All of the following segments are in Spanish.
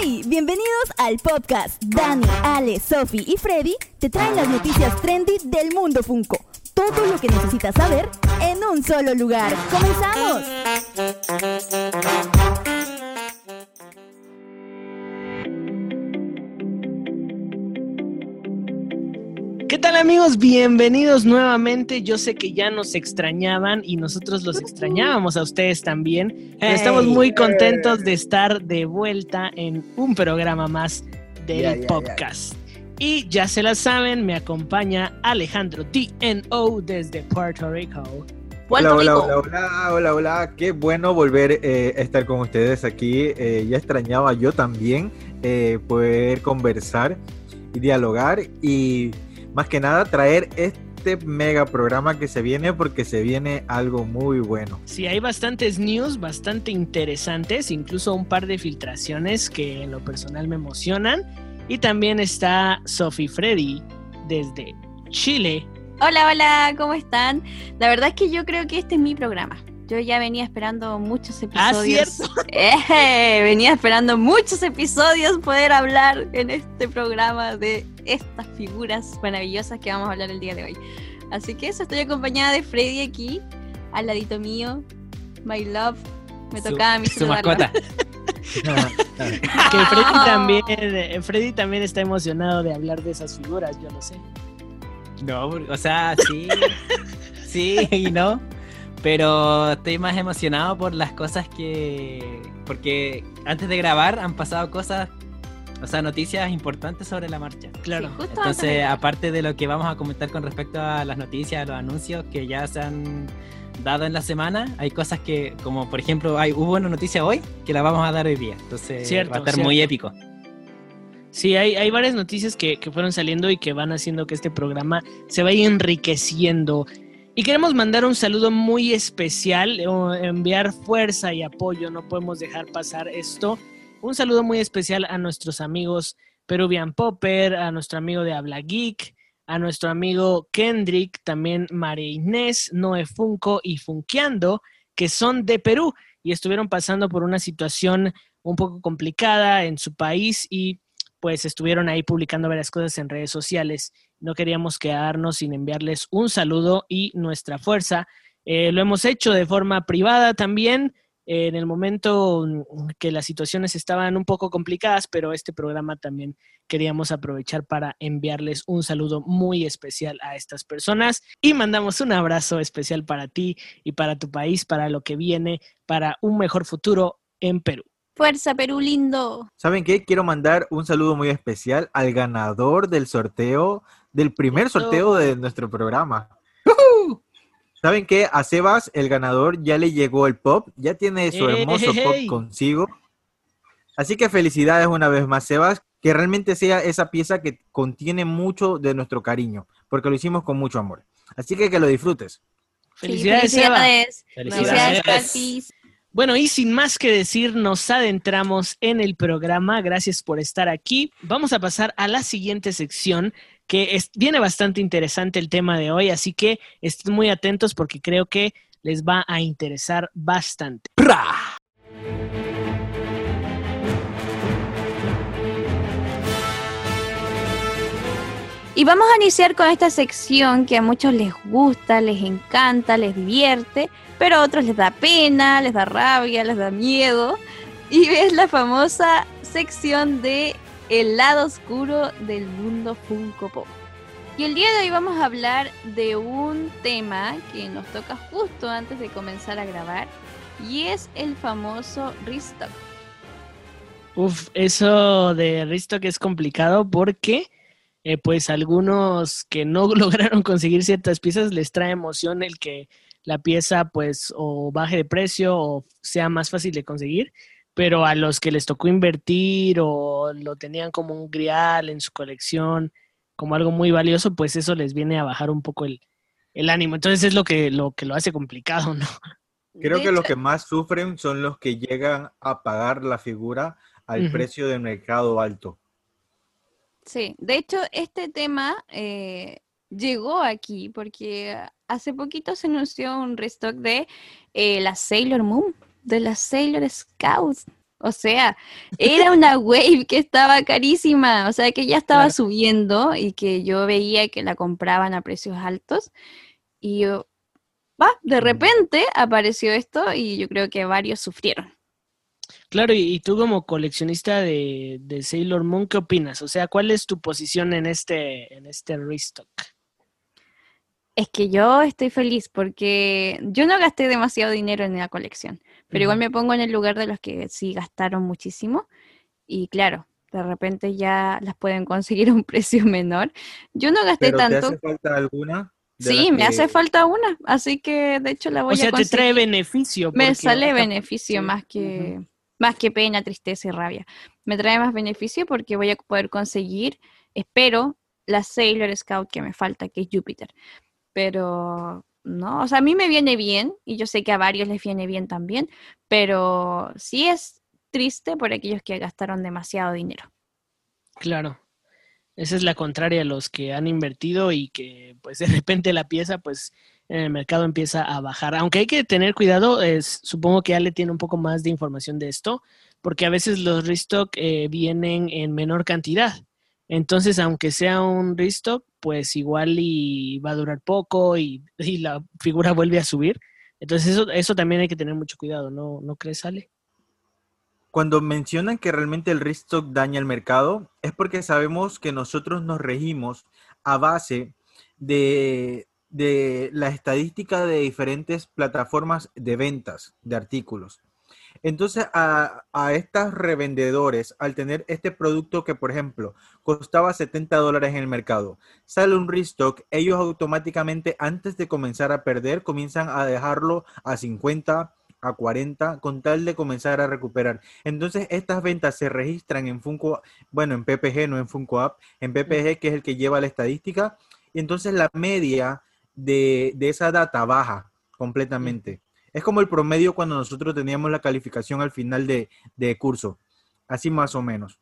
¡Hey! Bienvenidos al podcast. Dani, Ale, Sophie y Freddy te traen las noticias trendy del mundo Funko. Todo lo que necesitas saber en un solo lugar. ¡Comenzamos! ¿Qué tal amigos? Bienvenidos nuevamente. Yo sé que ya nos extrañaban y nosotros los extrañábamos a ustedes también. Pero estamos muy contentos de estar de vuelta en un programa más del ya, ya. podcast. Y ya se la saben, me acompaña Alejandro TNO desde Puerto Rico. Hola, Puerto hola, Rico. hola, hola, hola, hola. Qué bueno volver eh, a estar con ustedes aquí. Eh, ya extrañaba yo también eh, poder conversar y dialogar y más que nada traer este mega programa que se viene porque se viene algo muy bueno. Sí, hay bastantes news, bastante interesantes, incluso un par de filtraciones que en lo personal me emocionan. Y también está Sophie Freddy desde Chile. Hola, hola, ¿cómo están? La verdad es que yo creo que este es mi programa. Yo ya venía esperando muchos Ah, episodios. ¿cierto? Eh, venía esperando muchos episodios poder hablar en este programa de estas figuras maravillosas que vamos a hablar el día de hoy. Así que eso, estoy acompañada de Freddy aquí, al ladito mío, My Love. Me Su- tocaba a mí su mascota. Que Freddy también, eh, Freddy también está emocionado de hablar de esas figuras, yo lo sé. No, o sea, sí. sí y no. Pero estoy más emocionado por las cosas que. Porque antes de grabar han pasado cosas. O sea, noticias importantes sobre la marcha. Claro. Sí, justo antes de Entonces, aparte de lo que vamos a comentar con respecto a las noticias, a los anuncios que ya se han dado en la semana, hay cosas que, como por ejemplo, hay, hubo una noticia hoy que la vamos a dar hoy día. Entonces, Cierto, va a estar muy cierto. épico. Sí, hay, hay varias noticias que, que fueron saliendo y que van haciendo que este programa se vaya enriqueciendo. Y queremos mandar un saludo muy especial, o enviar fuerza y apoyo, no podemos dejar pasar esto. Un saludo muy especial a nuestros amigos Peruvian Popper, a nuestro amigo de Habla Geek, a nuestro amigo Kendrick, también María Inés, Noé Funko y Funkeando, que son de Perú y estuvieron pasando por una situación un poco complicada en su país y pues estuvieron ahí publicando varias cosas en redes sociales. No queríamos quedarnos sin enviarles un saludo y nuestra fuerza. Eh, lo hemos hecho de forma privada también, en el momento que las situaciones estaban un poco complicadas, pero este programa también queríamos aprovechar para enviarles un saludo muy especial a estas personas y mandamos un abrazo especial para ti y para tu país, para lo que viene, para un mejor futuro en Perú. Fuerza, Perú lindo. ¿Saben qué? Quiero mandar un saludo muy especial al ganador del sorteo, del primer sorteo de nuestro programa. ¿Saben qué? A Sebas, el ganador, ya le llegó el pop, ya tiene su ¡Ey, hermoso pop consigo. Así que felicidades una vez más, Sebas, que realmente sea esa pieza que contiene mucho de nuestro cariño, porque lo hicimos con mucho amor. Así que que lo disfrutes. Felicidades, felicidades. Felicidades. Felicidades, Felicidades. Bueno, y sin más que decir, nos adentramos en el programa. Gracias por estar aquí. Vamos a pasar a la siguiente sección, que es- viene bastante interesante el tema de hoy, así que estén muy atentos porque creo que les va a interesar bastante. Y vamos a iniciar con esta sección que a muchos les gusta, les encanta, les divierte, pero a otros les da pena, les da rabia, les da miedo. Y es la famosa sección de el lado oscuro del mundo Funko Pop. Y el día de hoy vamos a hablar de un tema que nos toca justo antes de comenzar a grabar y es el famoso restock. Uf, eso de Risto que es complicado porque eh, pues algunos que no lograron conseguir ciertas piezas les trae emoción el que la pieza pues o baje de precio o sea más fácil de conseguir, pero a los que les tocó invertir o lo tenían como un grial en su colección, como algo muy valioso, pues eso les viene a bajar un poco el, el ánimo. Entonces es lo que, lo que lo hace complicado, ¿no? Creo que los que más sufren son los que llegan a pagar la figura al precio de mercado alto. Sí, de hecho, este tema eh, llegó aquí porque hace poquito se anunció un restock de eh, la Sailor Moon, de la Sailor Scouts. O sea, era una wave que estaba carísima, o sea, que ya estaba Claro. subiendo y que yo veía que la compraban a precios altos. Y yo, va, de repente apareció esto y yo creo que varios sufrieron. Claro, y, y tú como coleccionista de, de Sailor Moon, ¿qué opinas? O sea, ¿cuál es tu posición en este, en este restock? Es que yo estoy feliz porque yo no gasté demasiado dinero en la colección, pero igual me pongo en el lugar de los que sí gastaron muchísimo y claro, de repente ya las pueden conseguir a un precio menor. Yo no gasté ¿Pero te tanto. hace falta alguna? Sí, me hace falta una, así que de hecho la voy O sea, a te trae beneficio. Me sale beneficio sí, más que más que pena, tristeza y rabia. Me trae más beneficio porque voy a poder conseguir, espero, la Sailor Scout que me falta, que es Júpiter. Pero no, o sea, a mí me viene bien y yo sé que a varios les viene bien también, pero sí es triste por aquellos que gastaron demasiado dinero. Claro. Esa es la contraria a los que han invertido y que pues de repente la pieza pues en el mercado empieza a bajar. Aunque hay que tener cuidado, es, supongo que Ale tiene un poco más de información de esto, porque a veces los restock eh, vienen en menor cantidad. Entonces, aunque sea un restock, pues igual y va a durar poco y, y la figura vuelve a subir. Entonces, eso, eso también hay que tener mucho cuidado, ¿no, ¿no crees, Ale? Cuando mencionan que realmente el restock daña el mercado, es porque sabemos que nosotros nos regimos a base de, de la estadística de diferentes plataformas de ventas de artículos. Entonces, a, a estos revendedores, al tener este producto que, por ejemplo, costaba 70 dólares en el mercado, sale un restock, ellos automáticamente, antes de comenzar a perder, comienzan a dejarlo a 50, a 40, con tal de comenzar a recuperar. Entonces, estas ventas se registran en Funko, bueno, en PPG, no en Funko App, en PPG, que es el que lleva la estadística, y entonces la media de, de esa data baja completamente. Es como el promedio cuando nosotros teníamos la calificación al final de, de curso, así más o menos.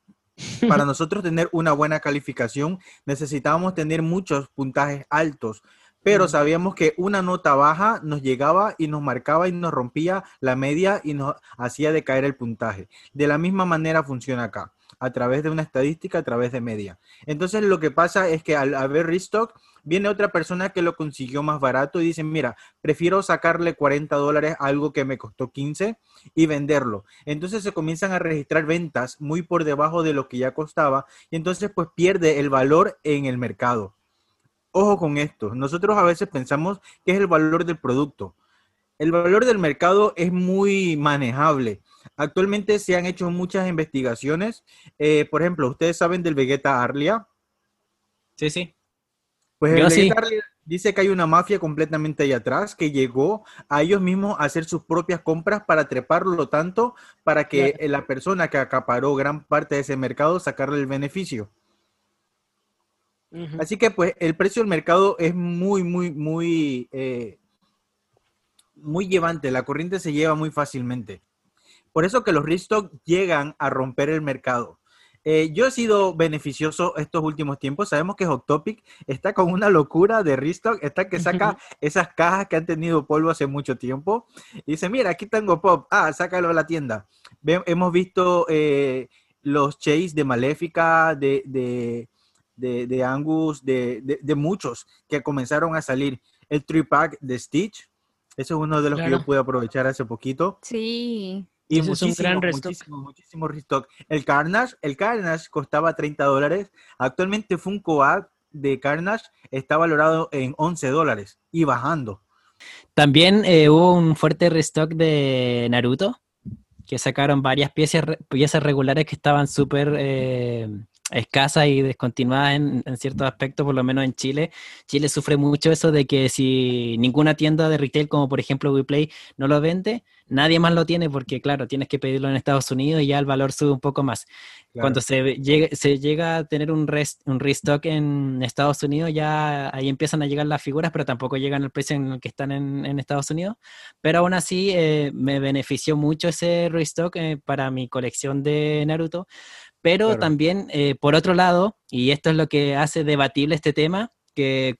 Para nosotros tener una buena calificación necesitábamos tener muchos puntajes altos, pero sabíamos que una nota baja nos llegaba y nos marcaba y nos rompía la media y nos hacía decaer el puntaje. De la misma manera funciona acá, a través de una estadística, a través de media. Entonces lo que pasa es que al haber restock, viene otra persona que lo consiguió más barato y dice, mira, prefiero sacarle 40 dólares a algo que me costó 15 y venderlo. Entonces se comienzan a registrar ventas muy por debajo de lo que ya costaba y entonces pues pierde el valor en el mercado. Ojo con esto, nosotros a veces pensamos que es el valor del producto. El valor del mercado es muy manejable. Actualmente se han hecho muchas investigaciones. Eh, por ejemplo, ustedes saben del Vegeta Arlia. Sí, sí. Pues el sí. Dice que hay una mafia completamente ahí atrás que llegó a ellos mismos a hacer sus propias compras para treparlo tanto para que Claro. la persona que acaparó gran parte de ese mercado sacarle el beneficio. Así que pues el precio del mercado es muy, muy, muy, eh, muy llevante. La corriente se lleva muy fácilmente. Por eso que los restock llegan a romper el mercado. Eh, yo he sido beneficioso estos últimos tiempos. Sabemos que Hot Topic está con una locura de restock. Está que saca esas cajas que han tenido polvo hace mucho tiempo. Y dice, mira, aquí tengo pop. Ah, sácalo a la tienda. Ve- hemos visto eh, los Chase de Maléfica, de, de, de, de Angus, de, de, muchos que comenzaron a salir. El 3-pack de Stitch. Ese es uno de los que yo pude aprovechar hace poquito. Sí, Y es un muchísimo, gran restock. muchísimo, muchísimo restock. El Carnage, el Carnage costaba 30 dólares. Actualmente Funko App de Carnage está valorado en 11 dólares y bajando. También eh, hubo un fuerte restock de Naruto, que sacaron varias piezas, piezas regulares que estaban súper eh, escasas y descontinuadas en, en ciertos aspectos, por lo menos en Chile. Chile sufre mucho eso de que si ninguna tienda de retail, como por ejemplo WePlay, no lo vende, nadie más lo tiene porque, claro, tienes que pedirlo en Estados Unidos y ya el valor sube un poco más. Cuando se llega, se llega a tener un, rest- un restock en Estados Unidos, ya ahí empiezan a llegar las figuras, pero tampoco llegan al precio en el que están en, en Estados Unidos. Pero aún así eh, me benefició mucho ese restock eh, para mi colección de Naruto. Pero Claro. también, eh, por otro lado, y esto es lo que hace debatible este tema, que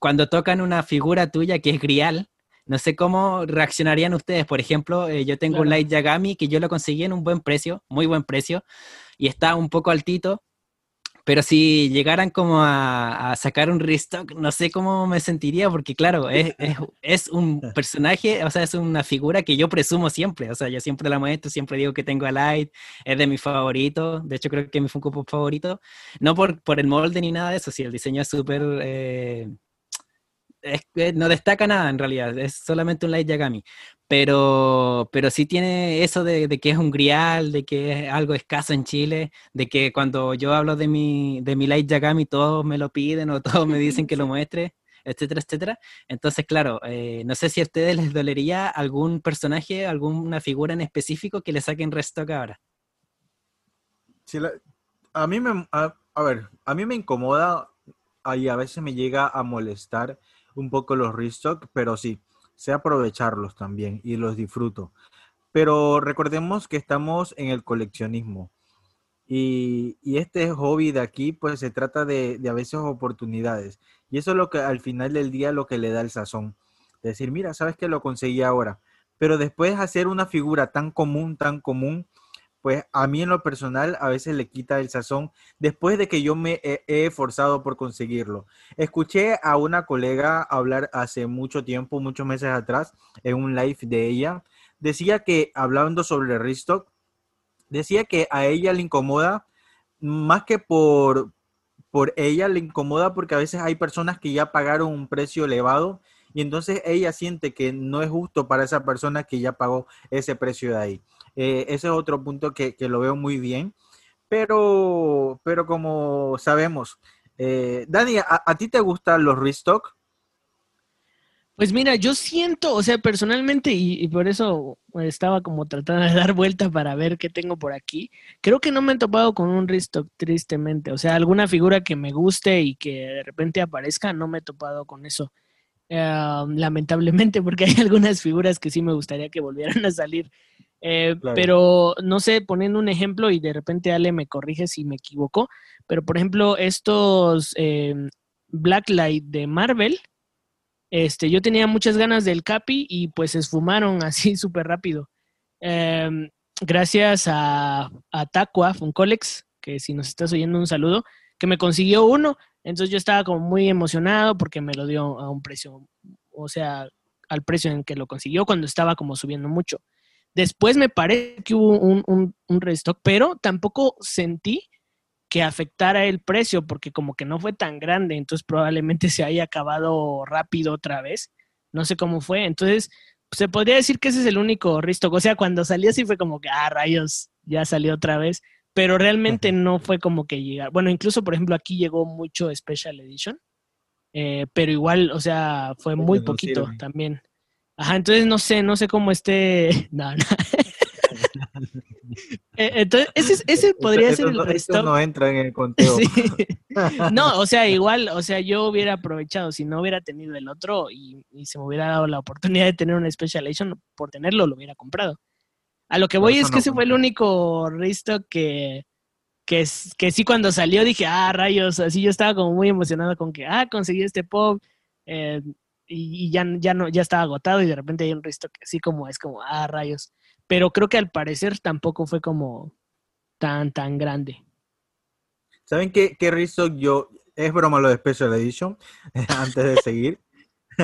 cuando tocan una figura tuya que es Grial, No sé cómo reaccionarían ustedes. Por ejemplo, eh, yo tengo un. Light Yagami que yo lo conseguí en un buen precio, muy buen precio, y está un poco altito. Pero si llegaran como a, a sacar un restock, no sé cómo me sentiría, porque claro, es, es, es un personaje, o sea, es una figura que yo presumo siempre. O sea, yo siempre la muestro, siempre digo que tengo a Light, es de mis favoritos. De hecho, creo que es mi Funko Pop favorito. No por, por el molde ni nada de eso, sí, el diseño es súper. eh, es no destaca nada en realidad, es solamente un Light Yagami. Pero, pero sí tiene eso de, de que es un grial, de que es algo escaso en Chile, de que cuando yo hablo de mi, de mi Light Yagami todos me lo piden o todos me dicen que lo muestre, etcétera, etcétera. Entonces, claro, eh, no sé si a ustedes les dolería algún personaje, alguna figura en específico que le saquen restock ahora. Sí, la- a mí me, a, a ver, a mí me incomoda y a veces me llega a molestar un poco los restock, pero sí, sé aprovecharlos también y los disfruto. Pero recordemos que estamos en el coleccionismo y, y este hobby de aquí, pues se trata de, de a veces oportunidades y eso es lo que al final del día lo que le da el sazón. Decir, mira, sabes que lo conseguí ahora, pero después hacer una figura tan común, tan común, pues a mí en lo personal a veces le quita el sazón después de que yo me he, esforzado por conseguirlo. Escuché a una colega hablar hace mucho tiempo, muchos meses atrás, en un live de ella. Decía que, hablando sobre el restock, decía que a ella le incomoda más que por, por ella, le incomoda porque a veces hay personas que ya pagaron un precio elevado y entonces ella siente que no es justo para esa persona que ya pagó ese precio de ahí. Eh, ese es otro punto que, que, lo veo muy bien. Pero, pero como sabemos, eh, Dani, ¿a, ¿a, ti te gustan los restock? Pues mira, yo siento, o sea, personalmente, y, y, por eso estaba como tratando de dar vuelta para ver qué tengo por aquí, creo que no me he topado con un restock, tristemente. O sea, alguna figura que me guste y que de repente aparezca, no me he topado con eso. Uh, lamentablemente, porque hay algunas figuras que sí me gustaría que volvieran a salir. Eh, claro. Pero no sé, poniendo un ejemplo y de repente Ale me corrige si me equivoco, pero por ejemplo, estos eh, Blacklight de Marvel, este, yo tenía muchas ganas del Capi y pues se esfumaron así súper rápido. Eh, gracias a, a Taqua Funcolex, que si nos estás oyendo un saludo, que me consiguió uno, entonces yo estaba como muy emocionado porque me lo dio a un precio, o sea, al precio en que lo consiguió cuando estaba como subiendo mucho. Después me parece que hubo un, un, un, restock, pero tampoco sentí que afectara el precio porque como que no fue tan grande, entonces probablemente se haya acabado rápido otra vez. No sé cómo fue. Entonces, se podría decir que ese es el único restock. O sea, cuando salió así fue como que, ah, rayos, ya salió otra vez. Pero realmente no fue como que llegar. Bueno, incluso, por ejemplo, aquí llegó mucho Special Edition. Eh, pero igual, o sea, fue muy no poquito sirve. también. Ajá, entonces no sé, no sé cómo esté. No, no. Eh, entonces, ese, ese podría Esto- ser el esto no, entra en el conteo. Sí. No, o sea, igual, o sea, yo hubiera aprovechado, si no hubiera tenido el otro y, y se me hubiera dado la oportunidad de tener una Special Edition, por tenerlo lo hubiera comprado. A lo que voy es que no ese fue el único restock que, que, es- que sí cuando salió dije, ah, rayos, así yo estaba como muy emocionado con que, ah, conseguí este pop eh, y, y ya, ya, no, ya estaba agotado y de repente hay un restock así como es como, ah, rayos. Pero creo que al parecer tampoco fue como tan, tan grande. ¿Saben qué, qué restock yo? Es broma lo de Special Edition, antes de seguir.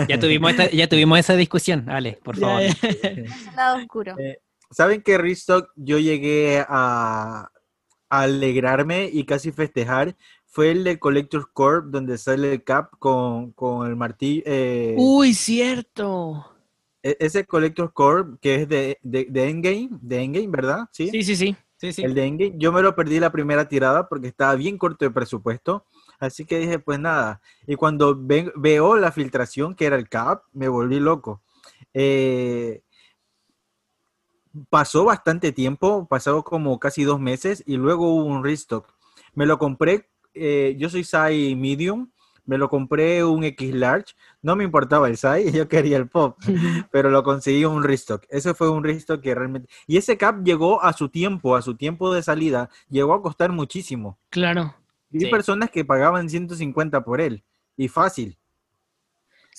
Ya tuvimos, esta- ya tuvimos esa discusión, Ale, por favor. lado oscuro. Eh, ¿Saben qué restock yo llegué a, a alegrarme y casi festejar? Fue el de Collector's Corp, donde sale el cap con, con el martillo. eh, Uy, cierto. e- ese Collector's Corp que es de, de, de Endgame, de Endgame, ¿verdad? Sí. Sí, sí, sí. Sí, sí. El de Endgame. Yo me lo perdí la primera tirada porque estaba bien corto de presupuesto. Así que dije, pues nada. Y cuando veo la filtración, que era el cap, me volví loco. Eh, pasó bastante tiempo, pasó como casi dos meses y luego hubo un restock. Me lo compré, eh, yo soy size medium, me lo compré un X large, no me importaba el size, yo quería el pop, pero lo conseguí un restock. Ese fue un restock que realmente... Y ese cap llegó a su tiempo, a su tiempo de salida, llegó a costar muchísimo. Claro. Vi Sí. personas que pagaban 150 por él, y fácil.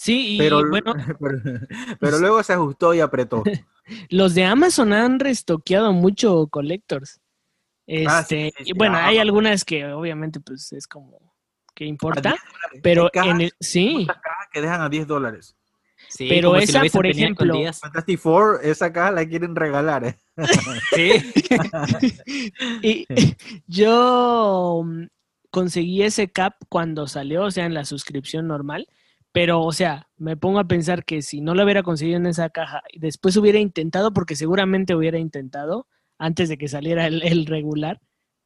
Sí, y Pero, bueno, pero, pero luego se ajustó y apretó. los de Amazon han restoqueado mucho Collectors. Ah, sí, Este, sí, sí, y bueno, ah. hay algunas que obviamente pues es como que importa, 10 dólares. pero Hay cajas- en el, sí, que dejan a 10 dólares. Sí, Pero si esa, por ejemplo. Fantastic Four, esa caja la quieren regalar. ¿eh? Sí. Y yo mm, conseguí ese cap cuando salió, o sea, en la suscripción normal, pero, o sea, me pongo a pensar que si no lo hubiera conseguido en esa caja y después hubiera intentado, porque seguramente hubiera intentado antes de que saliera el, el regular,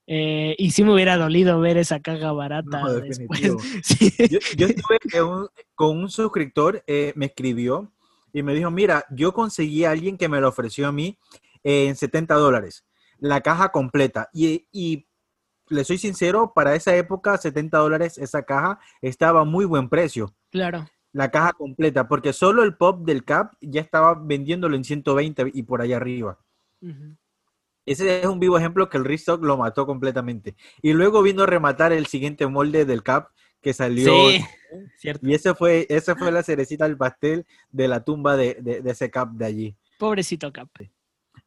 eh, y sí me hubiera dolido ver esa caja barata No, después. definitivo. Sí. Yo, yo estuve un- con un suscriptor, eh, me escribió y me dijo, mira, yo conseguí a alguien que me lo ofreció a mí eh, en 70 dólares, la caja completa. Y, y le soy sincero, para esa época, 70 dólares, esa caja estaba a muy buen precio. Claro. La caja completa, porque solo el pop del cap ya estaba vendiéndolo en 120 y por allá arriba. Ese es un vivo ejemplo que el restock lo mató completamente. Y luego vino a rematar el siguiente molde del cap que salió. Sí, cierto. Y ese fue, esa fue la cerecita del pastel de la tumba de, de- de ese cap de allí. Pobrecito cap.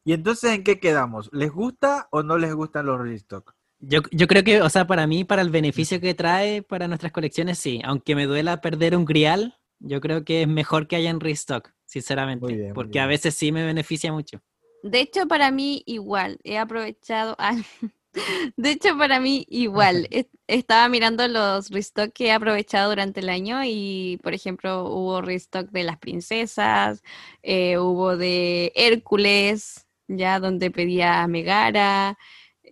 Y entonces, ¿en qué quedamos? ¿Les gusta o no les gustan los restock? Yo, yo creo que, o sea, para mí, para el beneficio que trae para nuestras colecciones, sí. Aunque me duela perder un grial, yo creo que es mejor que haya en restock, sinceramente. Muy bien, muy porque a veces sí me beneficia mucho. De hecho, para mí igual, he aprovechado. de hecho, para mí igual. es- Estaba mirando los restock que he aprovechado durante el año y, por ejemplo, hubo restock de las princesas, eh, hubo de Hércules, ya donde pedía a Megara,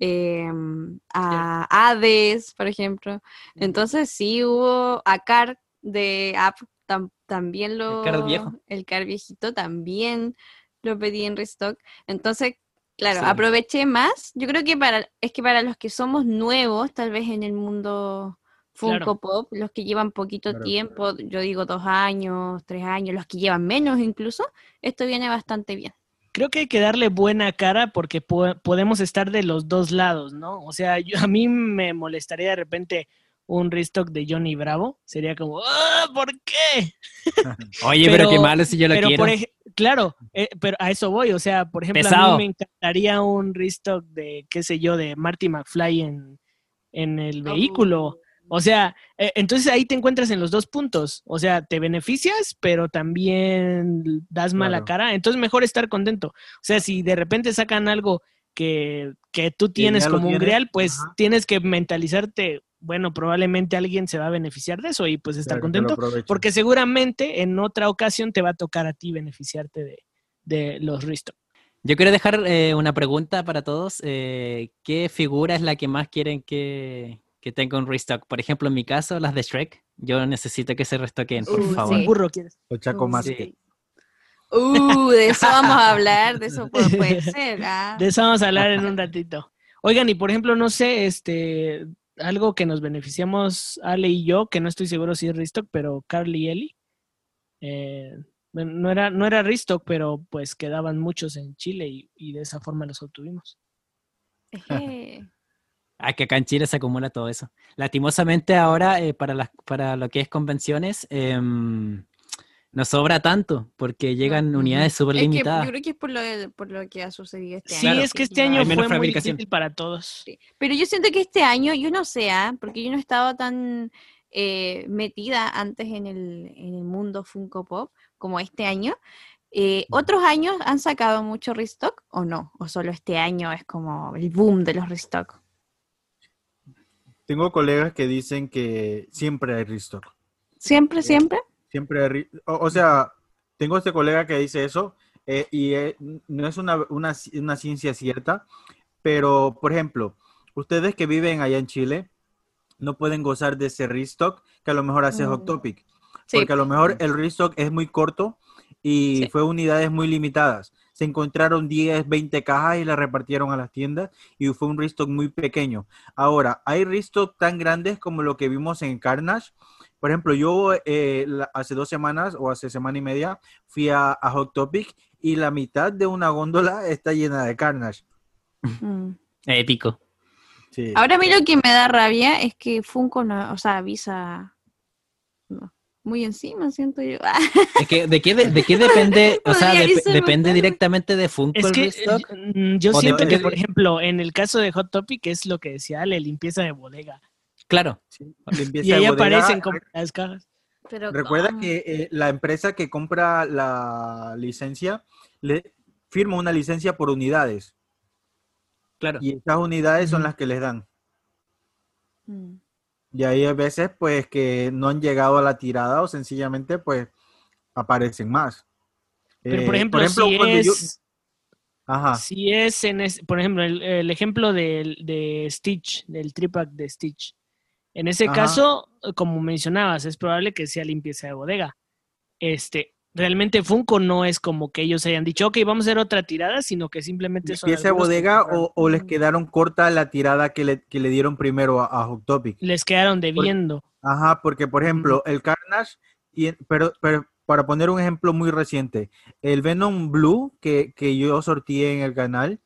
em, a Hades, por ejemplo. Entonces sí hubo a Car de App tam- también lo Car viejo. el Car viejito también lo pedí en restock. Entonces, claro, Sí. aproveché más. Yo creo que para es que para los que somos nuevos, tal vez en el mundo Funko Claro. Pop, los que llevan poquito Claro. tiempo, yo digo dos años, tres años, los que llevan menos incluso, esto viene bastante bien. Creo que hay que darle buena cara porque po- podemos estar de los dos lados, ¿no? O sea, yo- a mí me molestaría de repente un restock de Johnny Bravo. Sería como, ¡ah! ¿Por qué? Oye, pero, Pero- qué malo si yo lo pero quiero. por claro, eh, pero a eso voy. O sea, por ejemplo, a mí me encantaría un restock de, qué sé yo, de Marty McFly en, en el vehículo. O sea, eh, entonces ahí te encuentras en los dos puntos. O sea, te beneficias, pero también das mala Claro. cara. Entonces, mejor estar contento. O sea, si de repente sacan algo que, que tú tienes como un grial, pues ajá. tienes que mentalizarte. Bueno, probablemente alguien se va a beneficiar de eso y pues estar Claro, contento. Porque seguramente en otra ocasión te va a tocar a ti beneficiarte de, de los restock. Yo quiero dejar eh, una pregunta para todos. eh, ¿Qué figura es la que más quieren que, que tenga un restock? Por ejemplo, en mi caso, las de Shrek. Yo necesito que se restoquen, por Uh, favor. sí. Burro quieres. O Chaco Uh, más. sí. Uh, de eso vamos a hablar, de eso puede, ser. ah. De eso vamos a hablar en un ratito. Oigan, y por ejemplo, no sé, este, algo que nos beneficiamos Ale y yo, que no estoy seguro si es restock, pero Carly y Eli. eh, bueno, no era, no era restock, pero pues quedaban muchos en Chile y, y de esa forma los obtuvimos. Ah, que acá en Chile se acumula todo eso. Lastimosamente ahora, eh, para, las, para lo que es convenciones, em, no sobra tanto, porque llegan unidades súper que limitadas. yo creo que es por lo, por lo que ha sucedido este Sí, año. es que este año Hay fue muy difícil para todos. Sí. Pero yo siento que este año, yo no sé, ¿ah? porque yo no estaba tan eh, metida antes en el, en el mundo Funko Pop como este año. Eh, ¿Otros años han sacado mucho restock o no? ¿O solo este año es como el boom de los restock? Tengo colegas que dicen que siempre hay restock. ¿Siempre, siempre? Siempre hay re- o, o sea, tengo este colega que dice eso eh, y eh, no es una, una, ci- una ciencia cierta, pero por ejemplo, ustedes que viven allá en Chile no pueden gozar de ese restock que a lo mejor hace Mm. Hot Topic, Sí. porque a lo mejor el restock es muy corto y Sí. fue unidades muy limitadas. Se encontraron 10, 20 cajas y las repartieron a las tiendas y fue un restock muy pequeño. Ahora, hay restock tan grandes como lo que vimos en Carnage. Por ejemplo, yo eh, la- hace dos semanas o hace semana y media fui a, a Hot Topic y la mitad de una góndola está llena de Carnage. Mm. Épico. Sí. Ahora a mí lo que me da rabia es que Funko no, o sea, avisa, muy encima, siento yo. ¿De qué, de qué, de, de qué depende? O sea, depende directamente de Funko Es el que restock. mm, yo O siento que, depende por ejemplo, en el caso de Hot Topic es lo que decía Ale, limpieza de bodega. Claro. Limpieza Y ahí de bodega. aparecen como las cajas. Pero Recuerda ¿cómo? que eh, la empresa que compra la licencia le firma una licencia por unidades Claro. y estas unidades son las que les dan. Mm. Y hay veces pues que no han llegado a la tirada o sencillamente pues aparecen más. Pero, por Eh, ejemplo, si cuando yo- es, Ajá, si es en es- por ejemplo, el, el ejemplo del- de, Stitch, del tripack de Stitch. En ese Ajá. caso, como mencionabas, es probable que sea limpieza de bodega. Este, realmente Funko no es como que ellos hayan dicho, ok, vamos a hacer otra tirada, sino que simplemente son que bodega o, o les quedaron corta la tirada que le, que le dieron primero a, a Hot Topic. les quedaron debiendo. Ajá, porque por ejemplo, el Carnage, tiene- pero, pero para poner un ejemplo muy reciente, el Venom Blue que, que yo sorteé en el canal,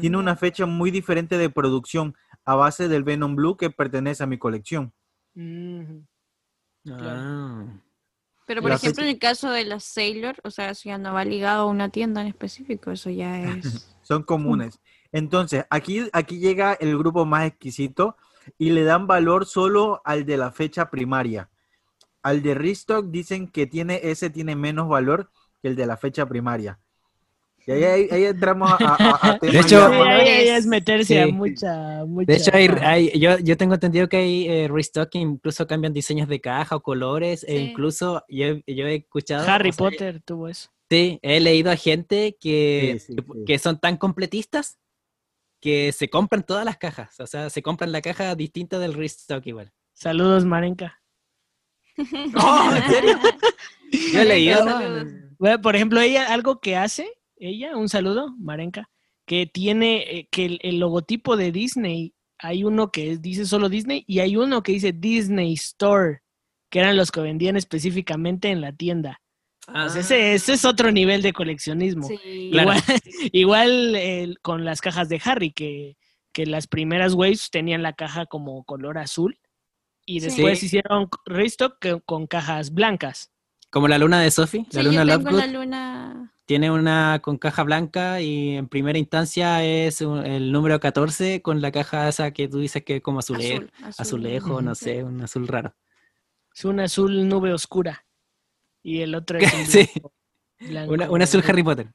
tiene una fecha muy diferente de producción a base del Venom Blue que pertenece a mi colección. Ah. Pero por ejemplo, en el caso de las Sailor, o sea, eso ya no va ligado a una tienda en específico, eso ya es. Son comunes. Entonces, aquí, aquí llega el grupo más exquisito y le dan valor solo al de la fecha primaria. Al de Restock dicen que tiene, ese tiene menos valor que el de la fecha primaria. Y ahí, ahí- ahí entramos a, a- a temas hecho- Sí, ahí- es meterse a mucha, mucha. De hecho, hay, hay- yo, yo tengo entendido que hay eh, restock que incluso cambian diseños de caja o colores, e incluso yo, yo he escuchado. Harry o sea, Potter tuvo eso. Sí, he leído a gente que, Sí, sí, que, sí. que son tan completistas que se compran todas las cajas. O sea, se compran la caja distinta del restock igual. Saludos, Marenka. ¡Oh, ¿en serio? Yo he leído. Bueno, por ejemplo, ella, algo que hace, ella, un saludo, Marenka, que tiene eh, que el, el logotipo de Disney, hay uno que es- dice solo Disney y hay uno que dice Disney Store, que eran los que vendían específicamente en la tienda. Ah, Pues ese, ese es otro nivel de coleccionismo. Sí. Claro. Igual, igual eh, con las cajas de Harry, que, que las primeras waves tenían la caja como color azul y después Sí. hicieron restock con cajas blancas. Como la luna de Sophie, la Sí, luna yo tengo Lovegood, la luna. Tiene una con caja blanca y en primera instancia es un- el número 14 con la caja esa que tú dices que es como azule- Azul, azul. azulejo, no sé, un azul raro. Es un azul nube oscura. Y el otro es un Sí. blanco- blanco. Una, un azul Harry Potter.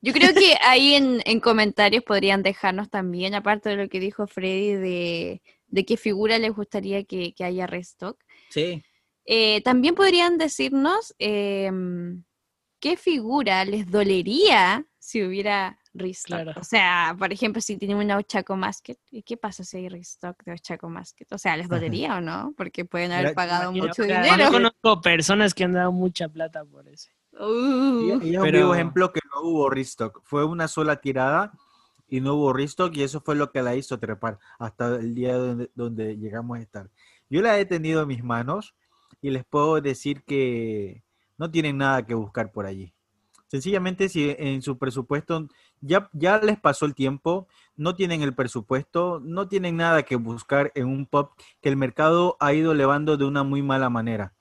Yo creo que ahí en, en comentarios podrían dejarnos también, aparte de lo que dijo Freddy, de, de qué figura les gustaría que, que haya restock. Sí. Eh, también podrían decirnos em, qué figura les dolería si hubiera restock. Claro. O sea, por ejemplo, si tienen una Ochaco Masket, ¿y qué pasa si hay restock de Ochaco Masket? O sea, ¿les dolería o no? Porque pueden haber pagado mucho dinero. Yo conozco personas que han dado mucha plata por eso. Uh, Y, un Pero- vivo ejemplo que no hubo restock. Fue una sola tirada y no hubo restock y eso fue lo que la hizo trepar hasta el día donde, donde llegamos a estar. Yo la he tenido en mis manos y les puedo decir que no tienen nada que buscar por allí. Sencillamente si en su presupuesto ya, les pasó el tiempo, no tienen el presupuesto, no tienen nada que buscar en un pop que el mercado ha ido elevando de una muy mala manera.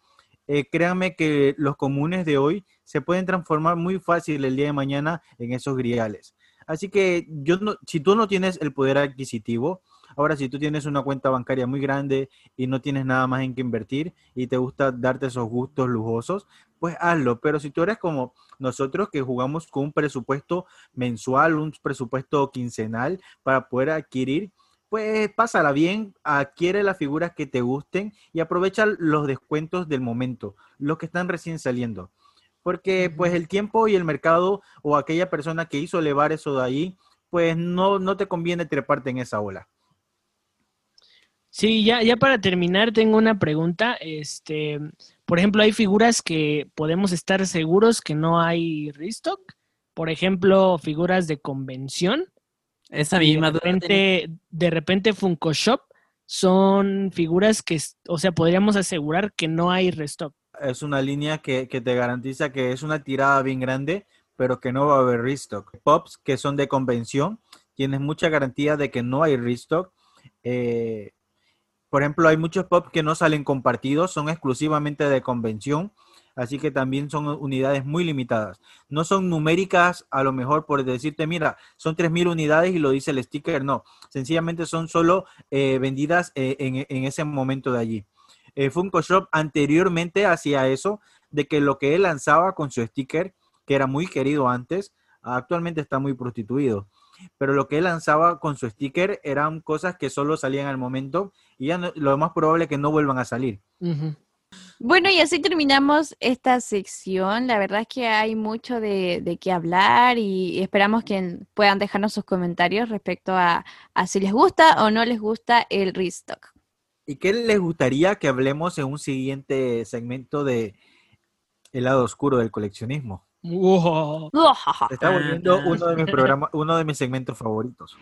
Eh, créanme que los comunes de hoy se pueden transformar muy fácil el día de mañana en esos griales. Así que yo no, si tú no tienes el poder adquisitivo, ahora si tú tienes una cuenta bancaria muy grande y no tienes nada más en que invertir y te gusta darte esos gustos lujosos, pues hazlo. Pero si tú eres como nosotros que jugamos con un presupuesto mensual, un presupuesto quincenal para poder adquirir, pues pásala bien, adquiere las figuras que te gusten y aprovecha los descuentos del momento, los que están recién saliendo. Porque pues el tiempo y el mercado o aquella persona que hizo elevar eso de ahí, pues no, no te conviene treparte en esa ola. Sí, ya, ya para terminar, tengo una pregunta. Este, por ejemplo, hay figuras que podemos estar seguros que no hay restock. Por ejemplo, figuras de convención. Esa de misma duda tenía. repente, de repente Funko Shop son figuras que, o sea, podríamos asegurar que no hay restock. Es una línea que, que te garantiza que es una tirada bien grande, pero que no va a haber restock. Pops que son de convención, tienes mucha garantía de que no hay restock. Eh, Por ejemplo, hay muchos pop que no salen compartidos, son exclusivamente de convención, así que también son unidades muy limitadas. No son numéricas, a lo mejor por decirte, mira, son 3.000 unidades y lo dice el sticker, no, sencillamente son solo eh, vendidas eh, en, ese momento de allí. Eh, Funko Shop anteriormente hacía eso, de que lo que él lanzaba con su sticker, que era muy querido antes, actualmente está muy prostituido pero lo que él lanzaba con su sticker eran cosas que solo salían al momento y ya lo más probable es que no vuelvan a salir. Bueno, y así terminamos esta sección. La verdad es que hay mucho de, de qué hablar y esperamos que puedan dejarnos sus comentarios respecto a, a si les gusta o no les gusta el restock. ¿Y qué les gustaría que hablemos en un siguiente segmento de El lado oscuro del coleccionismo? Está volviendo uno de mis programas, uno de mis segmentos favoritos.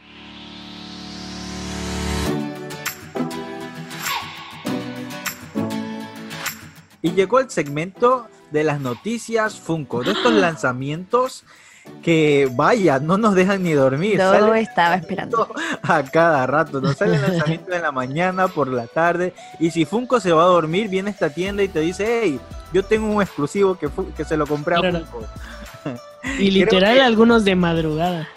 Y llegó el segmento de las noticias Funko, de estos lanzamientos que vaya, no nos dejan ni dormir. Todo estaba esperando. A cada rato, nos sale el lanzamiento en la mañana, por la tarde, y si Funko se va a dormir, viene esta tienda y te dice, hey, yo tengo un exclusivo que, que se lo compré a Funko. Y literal algunos de madrugada.